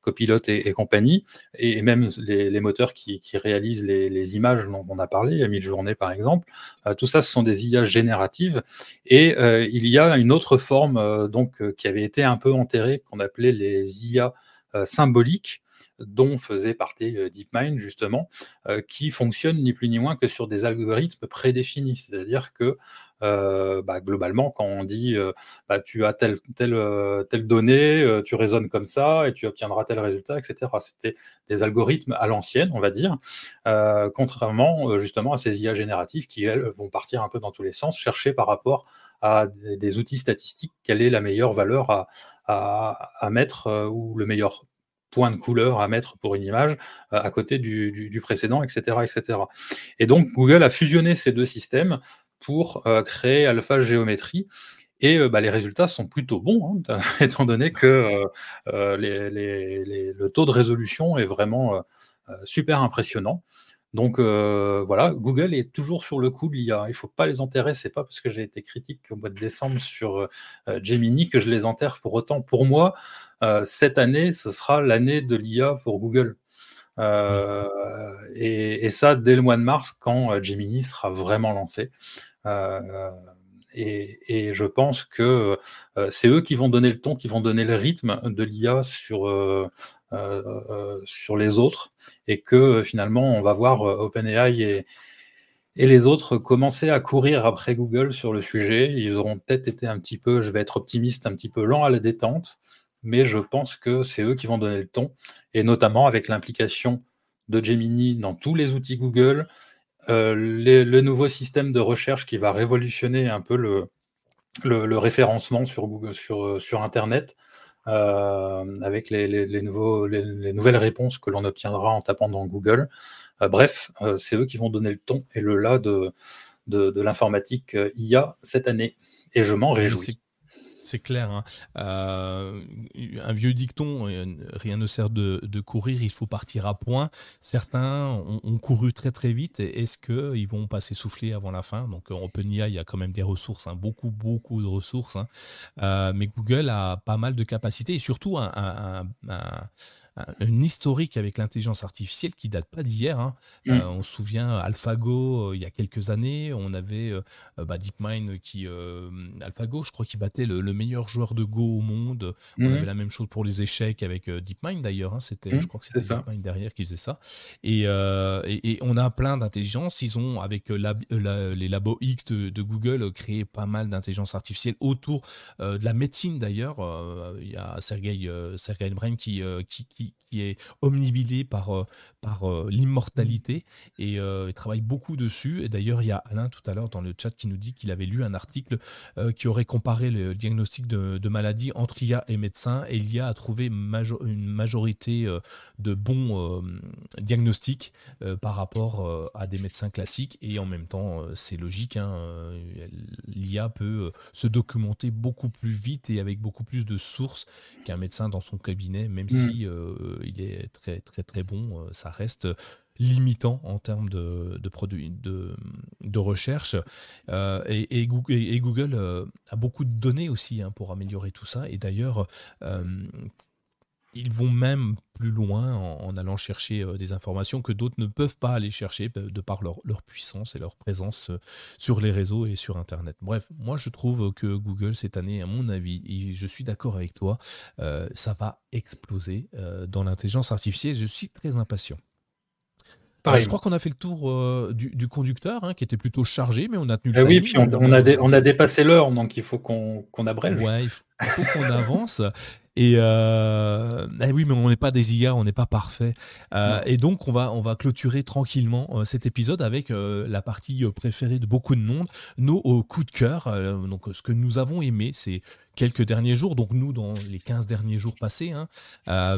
B: Copilot et, compagnie, et, même les, moteurs qui, réalisent les, images dont on a parlé, Midjourney par exemple, tout ça ce sont des IA génératives, et il y a une autre forme donc qui avait été un peu enterrée, qu'on appelait les IA symboliques, dont faisait partie euh, DeepMind, justement, euh, qui fonctionne ni plus ni moins que sur des algorithmes prédéfinis. C'est-à-dire que euh, bah, globalement, quand on dit bah, tu as telle, donnée, tu raisonnes comme ça et tu obtiendras tel résultat, etc. C'était des algorithmes à l'ancienne, on va dire, contrairement justement à ces IA génératives qui, elles, vont partir un peu dans tous les sens, chercher par rapport à des, outils statistiques quelle est la meilleure valeur à mettre ou le meilleur point de couleur à mettre pour une image euh, à côté du, précédent, etc., etc. Et donc Google a fusionné ces deux systèmes pour euh, créer Alpha Géométrie. Et euh, bah, les résultats sont plutôt bons, hein, étant donné que le taux de résolution est vraiment super impressionnant. Donc voilà, Google est toujours sur le coup de l'IA. Il ne faut pas les enterrer. C'est pas parce que j'ai été critique au mois de décembre sur Gemini que je les enterre pour autant. Pour moi, euh, cette année, ce sera l'année de l'IA pour Google. Euh, et, ça, dès le mois de mars, quand euh, Gemini sera vraiment lancé. Et, je pense que c'est eux qui vont donner le ton, qui vont donner le rythme de l'IA sur, sur les autres, et que finalement, on va voir OpenAI et, les autres commencer à courir après Google sur le sujet. Ils auront peut-être été un petit peu, je vais être optimiste, un petit peu lent à la détente, mais je pense que c'est eux qui vont donner le ton, et notamment avec l'implication de Gemini dans tous les outils Google, euh, le nouveau système de recherche qui va révolutionner un peu le, référencement sur, euh, Internet, euh, avec les, les, nouveaux, les, nouvelles réponses que l'on obtiendra en tapant dans Google. bref, c'est eux qui vont donner le ton et le là de, de, de l'informatique IA cette année. Et je m'en réjouis.
A: C'est clair. Hein. Euh, un vieux dicton, euh, rien ne sert de, courir, il faut partir à point. Certains ont, couru très très vite. Est-ce qu'ils vont pas s'essouffler avant la fin? Donc OpenAI, il y a quand même des ressources, hein, beaucoup beaucoup de ressources. Hein. Euh, mais Google a pas mal de capacités et surtout un une historique avec l'intelligence artificielle qui date pas d'hier. Hein. Mmh. on se souvient AlphaGo il y a quelques années, on avait bah, DeepMind qui AlphaGo, je crois qu'il battait le, meilleur joueur de Go au monde. On mmh. avait la même chose pour les échecs avec DeepMind d'ailleurs. Hein. C'était, mmh, je crois que c'était DeepMind derrière qui faisait ça. Et, et, on a plein d'intelligence. Ils ont avec les labos X de, Google créé pas mal d'intelligence artificielle autour de la médecine d'ailleurs. Il y a Sergey, Sergey Brin qui, qui, qui, qui est omnibilé par, euh, par euh, l'immortalité et euh, il travaille beaucoup dessus. Et d'ailleurs, il y a Alain tout à l'heure dans le chat qui nous dit qu'il avait lu un article qui aurait comparé le diagnostic de, de maladie entre IA et médecins et l'IA a trouvé une majorité de bons diagnostics par rapport à des médecins classiques et en même temps, c'est logique, hein, l'IA peut se documenter beaucoup plus vite et avec beaucoup plus de sources qu'un médecin dans son cabinet, même mmh. si il est très très très bon. Euh, ça reste limitant en termes de, produits de, recherche. Euh, et, Google, euh, a beaucoup de données aussi hein, pour améliorer tout ça. Et d'ailleurs, ils vont même plus loin en, allant chercher euh, des informations que d'autres ne peuvent pas aller chercher de par leur, puissance et leur présence euh, sur les réseaux et sur Internet. Bref, moi je trouve que Google cette année, à mon avis, et je suis d'accord avec toi, euh, ça va exploser dans l'intelligence artificielle. Je suis très impatient. Je crois qu'on a fait le tour du, conducteur, hein, qui était plutôt chargé, mais on a tenu
B: le ah Oui, puis on, a, on a dépassé l'heure, donc il faut qu'on abrège.
A: Ouais, il faut qu'on avance. Et euh, eh oui, mais on n'est pas des IA, on n'est pas parfait. Euh, et donc, on va, on va clôturer tranquillement euh, cet épisode avec la partie préférée de beaucoup de monde, nos coups de cœur. donc, ce que nous avons aimé, c'est quelques derniers jours, donc nous dans les 15 derniers jours passés, hein,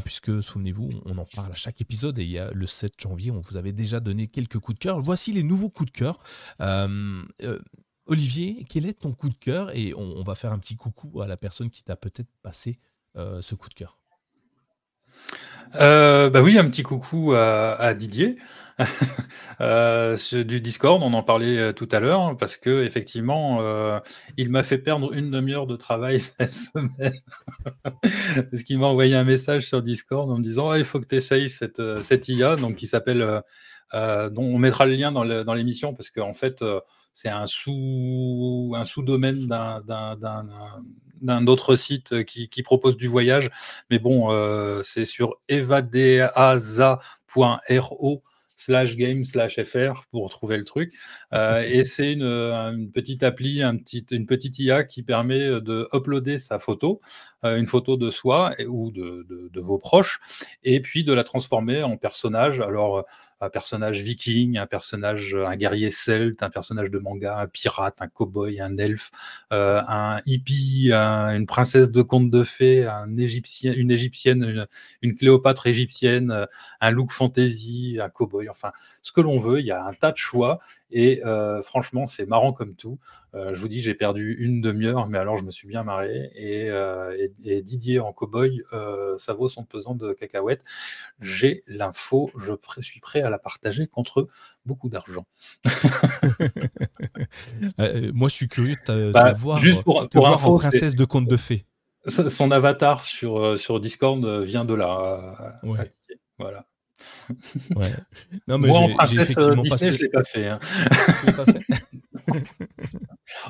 A: puisque souvenez-vous, on en parle à chaque épisode et il y a le 7 janvier, on vous avait déjà donné quelques coups de cœur. Voici les nouveaux coups de cœur. Olivier, quel est ton coup de cœur? Et on, va faire un petit coucou à la personne qui t'a peut-être passé euh, ce coup de cœur
B: euh, bah oui, un petit coucou à, Didier euh, du Discord. On en parlait tout à l'heure parce que effectivement, il m'a fait perdre une demi-heure de travail cette semaine parce qu'il m'a envoyé un message sur Discord en me disant ah, il faut que tu essayes cette, IA, donc qui s'appelle, dont on mettra le lien dans l'émission parce qu'en fait c'est un sous un sous-domaine d'un d'un autre site euh, qui, propose du voyage. Mais bon, euh, c'est sur evadeaza.ro slash game slash fr pour trouver le truc. Euh, et c'est une, petite appli, un petit, une petite IA qui permet de uploader sa photo, une photo de soi ou de, de, vos proches, et puis de la transformer en personnage. Alors, un personnage viking, un personnage, un guerrier celte, un personnage de manga, un pirate, un cowboy, un elfe, euh, un hippie, une princesse de conte de fées, un égyptien, une égyptienne, une, Cléopâtre égyptienne, euh, un look fantasy, un cowboy, enfin ce que l'on veut. Il y a un tas de choix et euh, franchement c'est marrant comme tout. Je vous dis j'ai perdu une demi-heure, mais alors je me suis bien marré et, et Didier en cowboy, ça vaut son pesant de cacahuètes. J'ai l'info, je suis prêt à la partager contre beaucoup d'argent.
A: Euh, moi, je suis curieux de, bah, voir, juste pour, en princesse de conte de fées.
B: Son avatar sur, euh, sur Discord vient de là. Voilà. Non, mais Moi, en princesse Disney, je ne l'ai pas fait. Hein.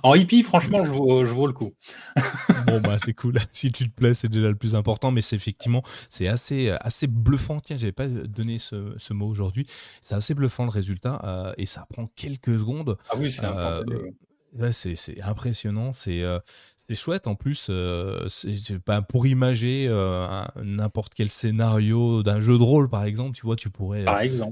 B: En hippie, franchement, je vaux, je le coup.
A: bon, bah, c'est cool. Si tu te plais, c'est déjà le plus important. Mais c'est effectivement, c'est assez, assez bluffant. Tiens, j'avais pas donné ce, ce mot aujourd'hui. C'est assez bluffant le résultat. Euh, et ça prend quelques secondes.
B: Ah oui, c'est euh,
A: impressionnant. C'est euh, c'est chouette en plus, euh, pas pour imager euh, n'importe quel scénario d'un jeu de rôle par exemple, tu vois, tu pourrais,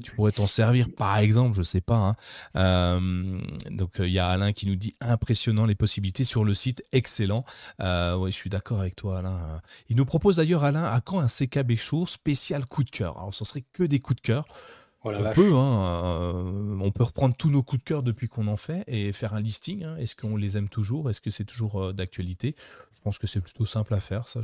A: tu pourrais t'en servir par exemple, je sais pas. Hein. Euh, donc il y a Alain qui nous dit impressionnant les possibilités sur le site, excellent. oui, je suis d'accord avec toi Alain. Il nous propose d'ailleurs Alain à quand un CKB show spécial coup de cœur? Alors ce serait que des coups de cœur. Oh on, peut, hein, euh, on peut reprendre tous nos coups de cœur depuis qu'on en fait et faire un listing. Hein. Est-ce qu'on les aime toujours? Est-ce que c'est toujours euh, d'actualité? Je pense que c'est plutôt simple à faire. Ça,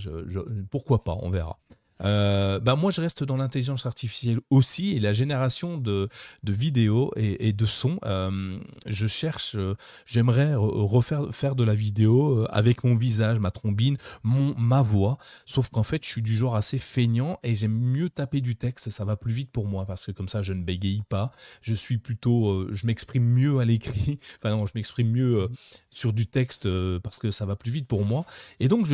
A: pourquoi pas On verra. Euh, bah moi, je reste dans l'intelligence artificielle aussi et la génération de, de vidéos et, de sons. Euh, je cherche, euh, j'aimerais refaire faire de la vidéo avec mon visage, ma trombine, mon, ma voix. Sauf qu'en fait, je suis du genre assez feignant et j'aime mieux taper du texte. Ça va plus vite pour moi parce que comme ça, je ne bégaye pas. Je suis plutôt, je m'exprime mieux à l'écrit. Enfin non, je m'exprime mieux sur du texte parce que ça va plus vite pour moi. Et donc,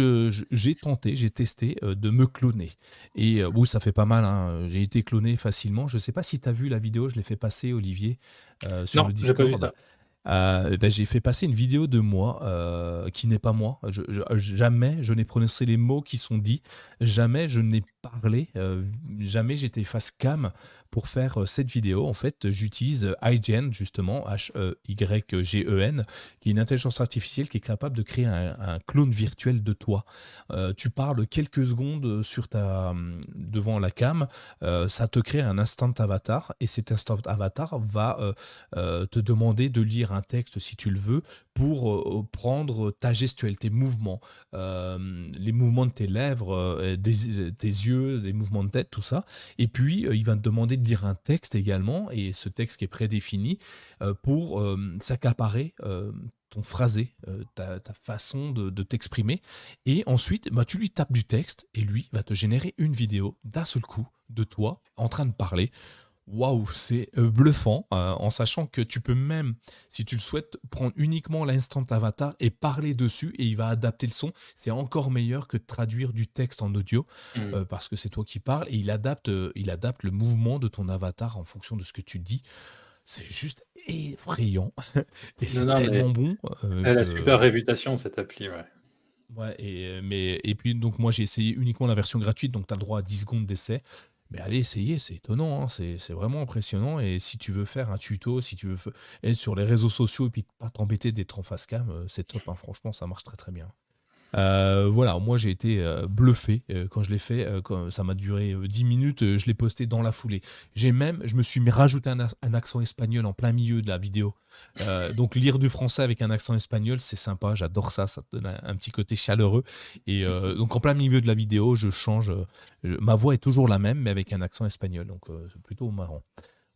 A: j'ai tenté, j'ai testé de me cloner. Et euh, ça fait pas mal. Hein. J'ai été cloné facilement. Je ne sais pas si tu as vu la vidéo, je l'ai fait passer, Olivier, euh, sur le Discord. Euh, ben, j'ai fait passer une vidéo de moi qui n'est pas moi. jamais je n'ai prononcé les mots qui sont dits. Jamais je n'ai parlé. jamais j'étais face cam pour faire euh, cette vidéo, en fait, j'utilise iGen, justement, H-Y-G-E-N, qui est une intelligence artificielle qui est capable de créer un, clone virtuel de toi. Euh, tu parles quelques secondes devant la cam, euh, ça te crée un instant avatar, et cet instant avatar va te demander de lire un texte si tu le veux, pour prendre ta gestuelle, tes mouvements, les mouvements de tes lèvres, tes yeux, les mouvements de tête, tout ça. Et puis, il va te demander dire un texte également, et ce texte qui est prédéfini, euh, pour euh, s'accaparer euh, ton phrasé, ta, façon de, t'exprimer. Et ensuite, bah, tu lui tapes du texte, et lui va te générer une vidéo d'un seul coup de toi en train de parler waouh, c'est euh, bluffant, euh, en sachant que tu peux même, si tu le souhaites, prendre uniquement l'instant avatar et parler dessus et il va adapter le son. C'est encore meilleur que de traduire du texte en audio mmh. euh, parce que c'est toi qui parles et il adapte, il adapte le mouvement de ton avatar en fonction de ce que tu dis. C'est juste effrayant et c'est tellement bon.
B: elle a super réputation cette appli, ouais.
A: Ouais, et, mais, et puis donc moi j'ai essayé uniquement la version gratuite, donc tu as le droit à 10 secondes d'essai. Mais allez essayer, c'est étonnant, hein, c'est vraiment impressionnant. Et si tu veux faire un tuto, si tu veux être sur les réseaux sociaux et puis pas t'embêter d'être en face cam, euh, c'est top. Hein, franchement, ça marche très très bien. Euh, voilà, moi j'ai été euh, bluffé euh, quand je l'ai fait. ça m'a duré 10 minutes, je l'ai posté dans la foulée. J'ai même, je me suis rajouté un, accent espagnol en plein milieu de la vidéo. donc lire du français avec un accent espagnol, c'est sympa, j'adore ça, ça donne un, petit côté chaleureux. Et donc en plein milieu de la vidéo, je change. ma voix est toujours la même, mais avec un accent espagnol, donc c'est plutôt marrant.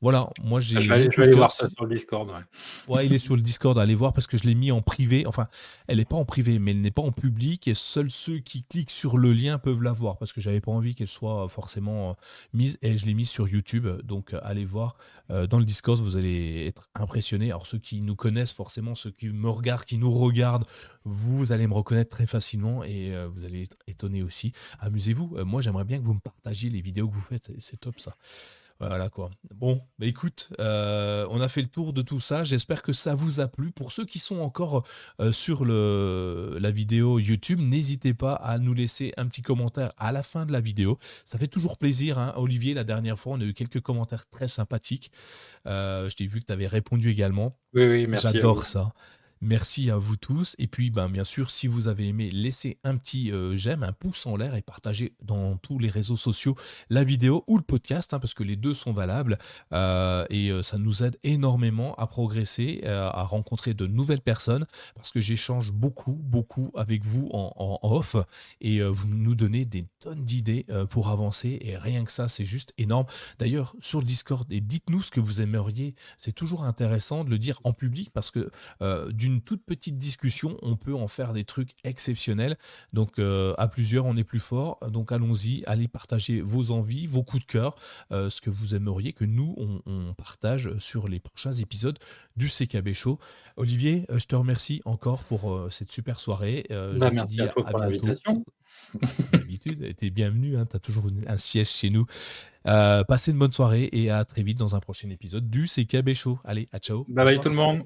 A: Voilà, moi j'ai.
B: Je vais aller, voir ça sur le Discord.
A: Ouais. il est sur le Discord, allez voir parce que je l'ai mis en privé. Enfin, elle n'est pas en privé, mais elle n'est pas en public et seuls ceux qui cliquent sur le lien peuvent la voir parce que j'avais pas envie qu'elle soit forcément euh, mise et je l'ai mise sur YouTube. Donc euh, allez voir euh, dans le Discord, vous allez être impressionnés. Alors ceux qui nous connaissent forcément, ceux qui me regardent, qui nous regardent, vous allez me reconnaître très facilement et vous allez être étonnés aussi. Amusez-vous. moi, j'aimerais bien que vous me partagiez les vidéos que vous faites. C'est top ça. Voilà quoi. Bon, bah écoute, euh, on a fait le tour de tout ça. J'espère que ça vous a plu. Pour ceux qui sont encore euh, sur le, la vidéo YouTube, n'hésitez pas à nous laisser un petit commentaire à la fin de la vidéo. Ça fait toujours plaisir. Hein. Olivier, la dernière fois, on a eu quelques commentaires très sympathiques. Euh, je t'ai vu que tu avais répondu également.
B: Oui, oui, merci.
A: J'adore ça. Merci à vous tous. Et puis, ben, bien sûr, si vous avez aimé, laissez un petit euh, j'aime, un pouce en l'air et partagez dans tous les réseaux sociaux la vidéo ou le podcast, hein, parce que les deux sont valables. Euh, et euh, ça nous aide énormément à progresser, à rencontrer de nouvelles personnes, parce que j'échange beaucoup, beaucoup avec vous en, en off. Et vous nous donnez des tonnes d'idées pour avancer. Et rien que ça, c'est juste énorme. D'ailleurs, sur le Discord, et dites-nous ce que vous aimeriez. C'est toujours intéressant de le dire en public, parce que d'une toute petite discussion, on peut en faire des trucs exceptionnels. Donc euh, à plusieurs, on est plus fort. Donc allons-y, allez partager vos envies, vos coups de cœur, euh, ce que vous aimeriez que nous, on, partage sur les prochains épisodes du CKB Show. Olivier, euh, je te remercie encore pour cette super soirée.
B: Bah, merci à toi pour l'invitation.
A: D'habitude, tu es bienvenu, hein, tu as toujours un siège chez nous. passez une bonne soirée et à très vite dans un prochain épisode du CKB Show. Allez, à ciao.
B: Bye bye tout le monde.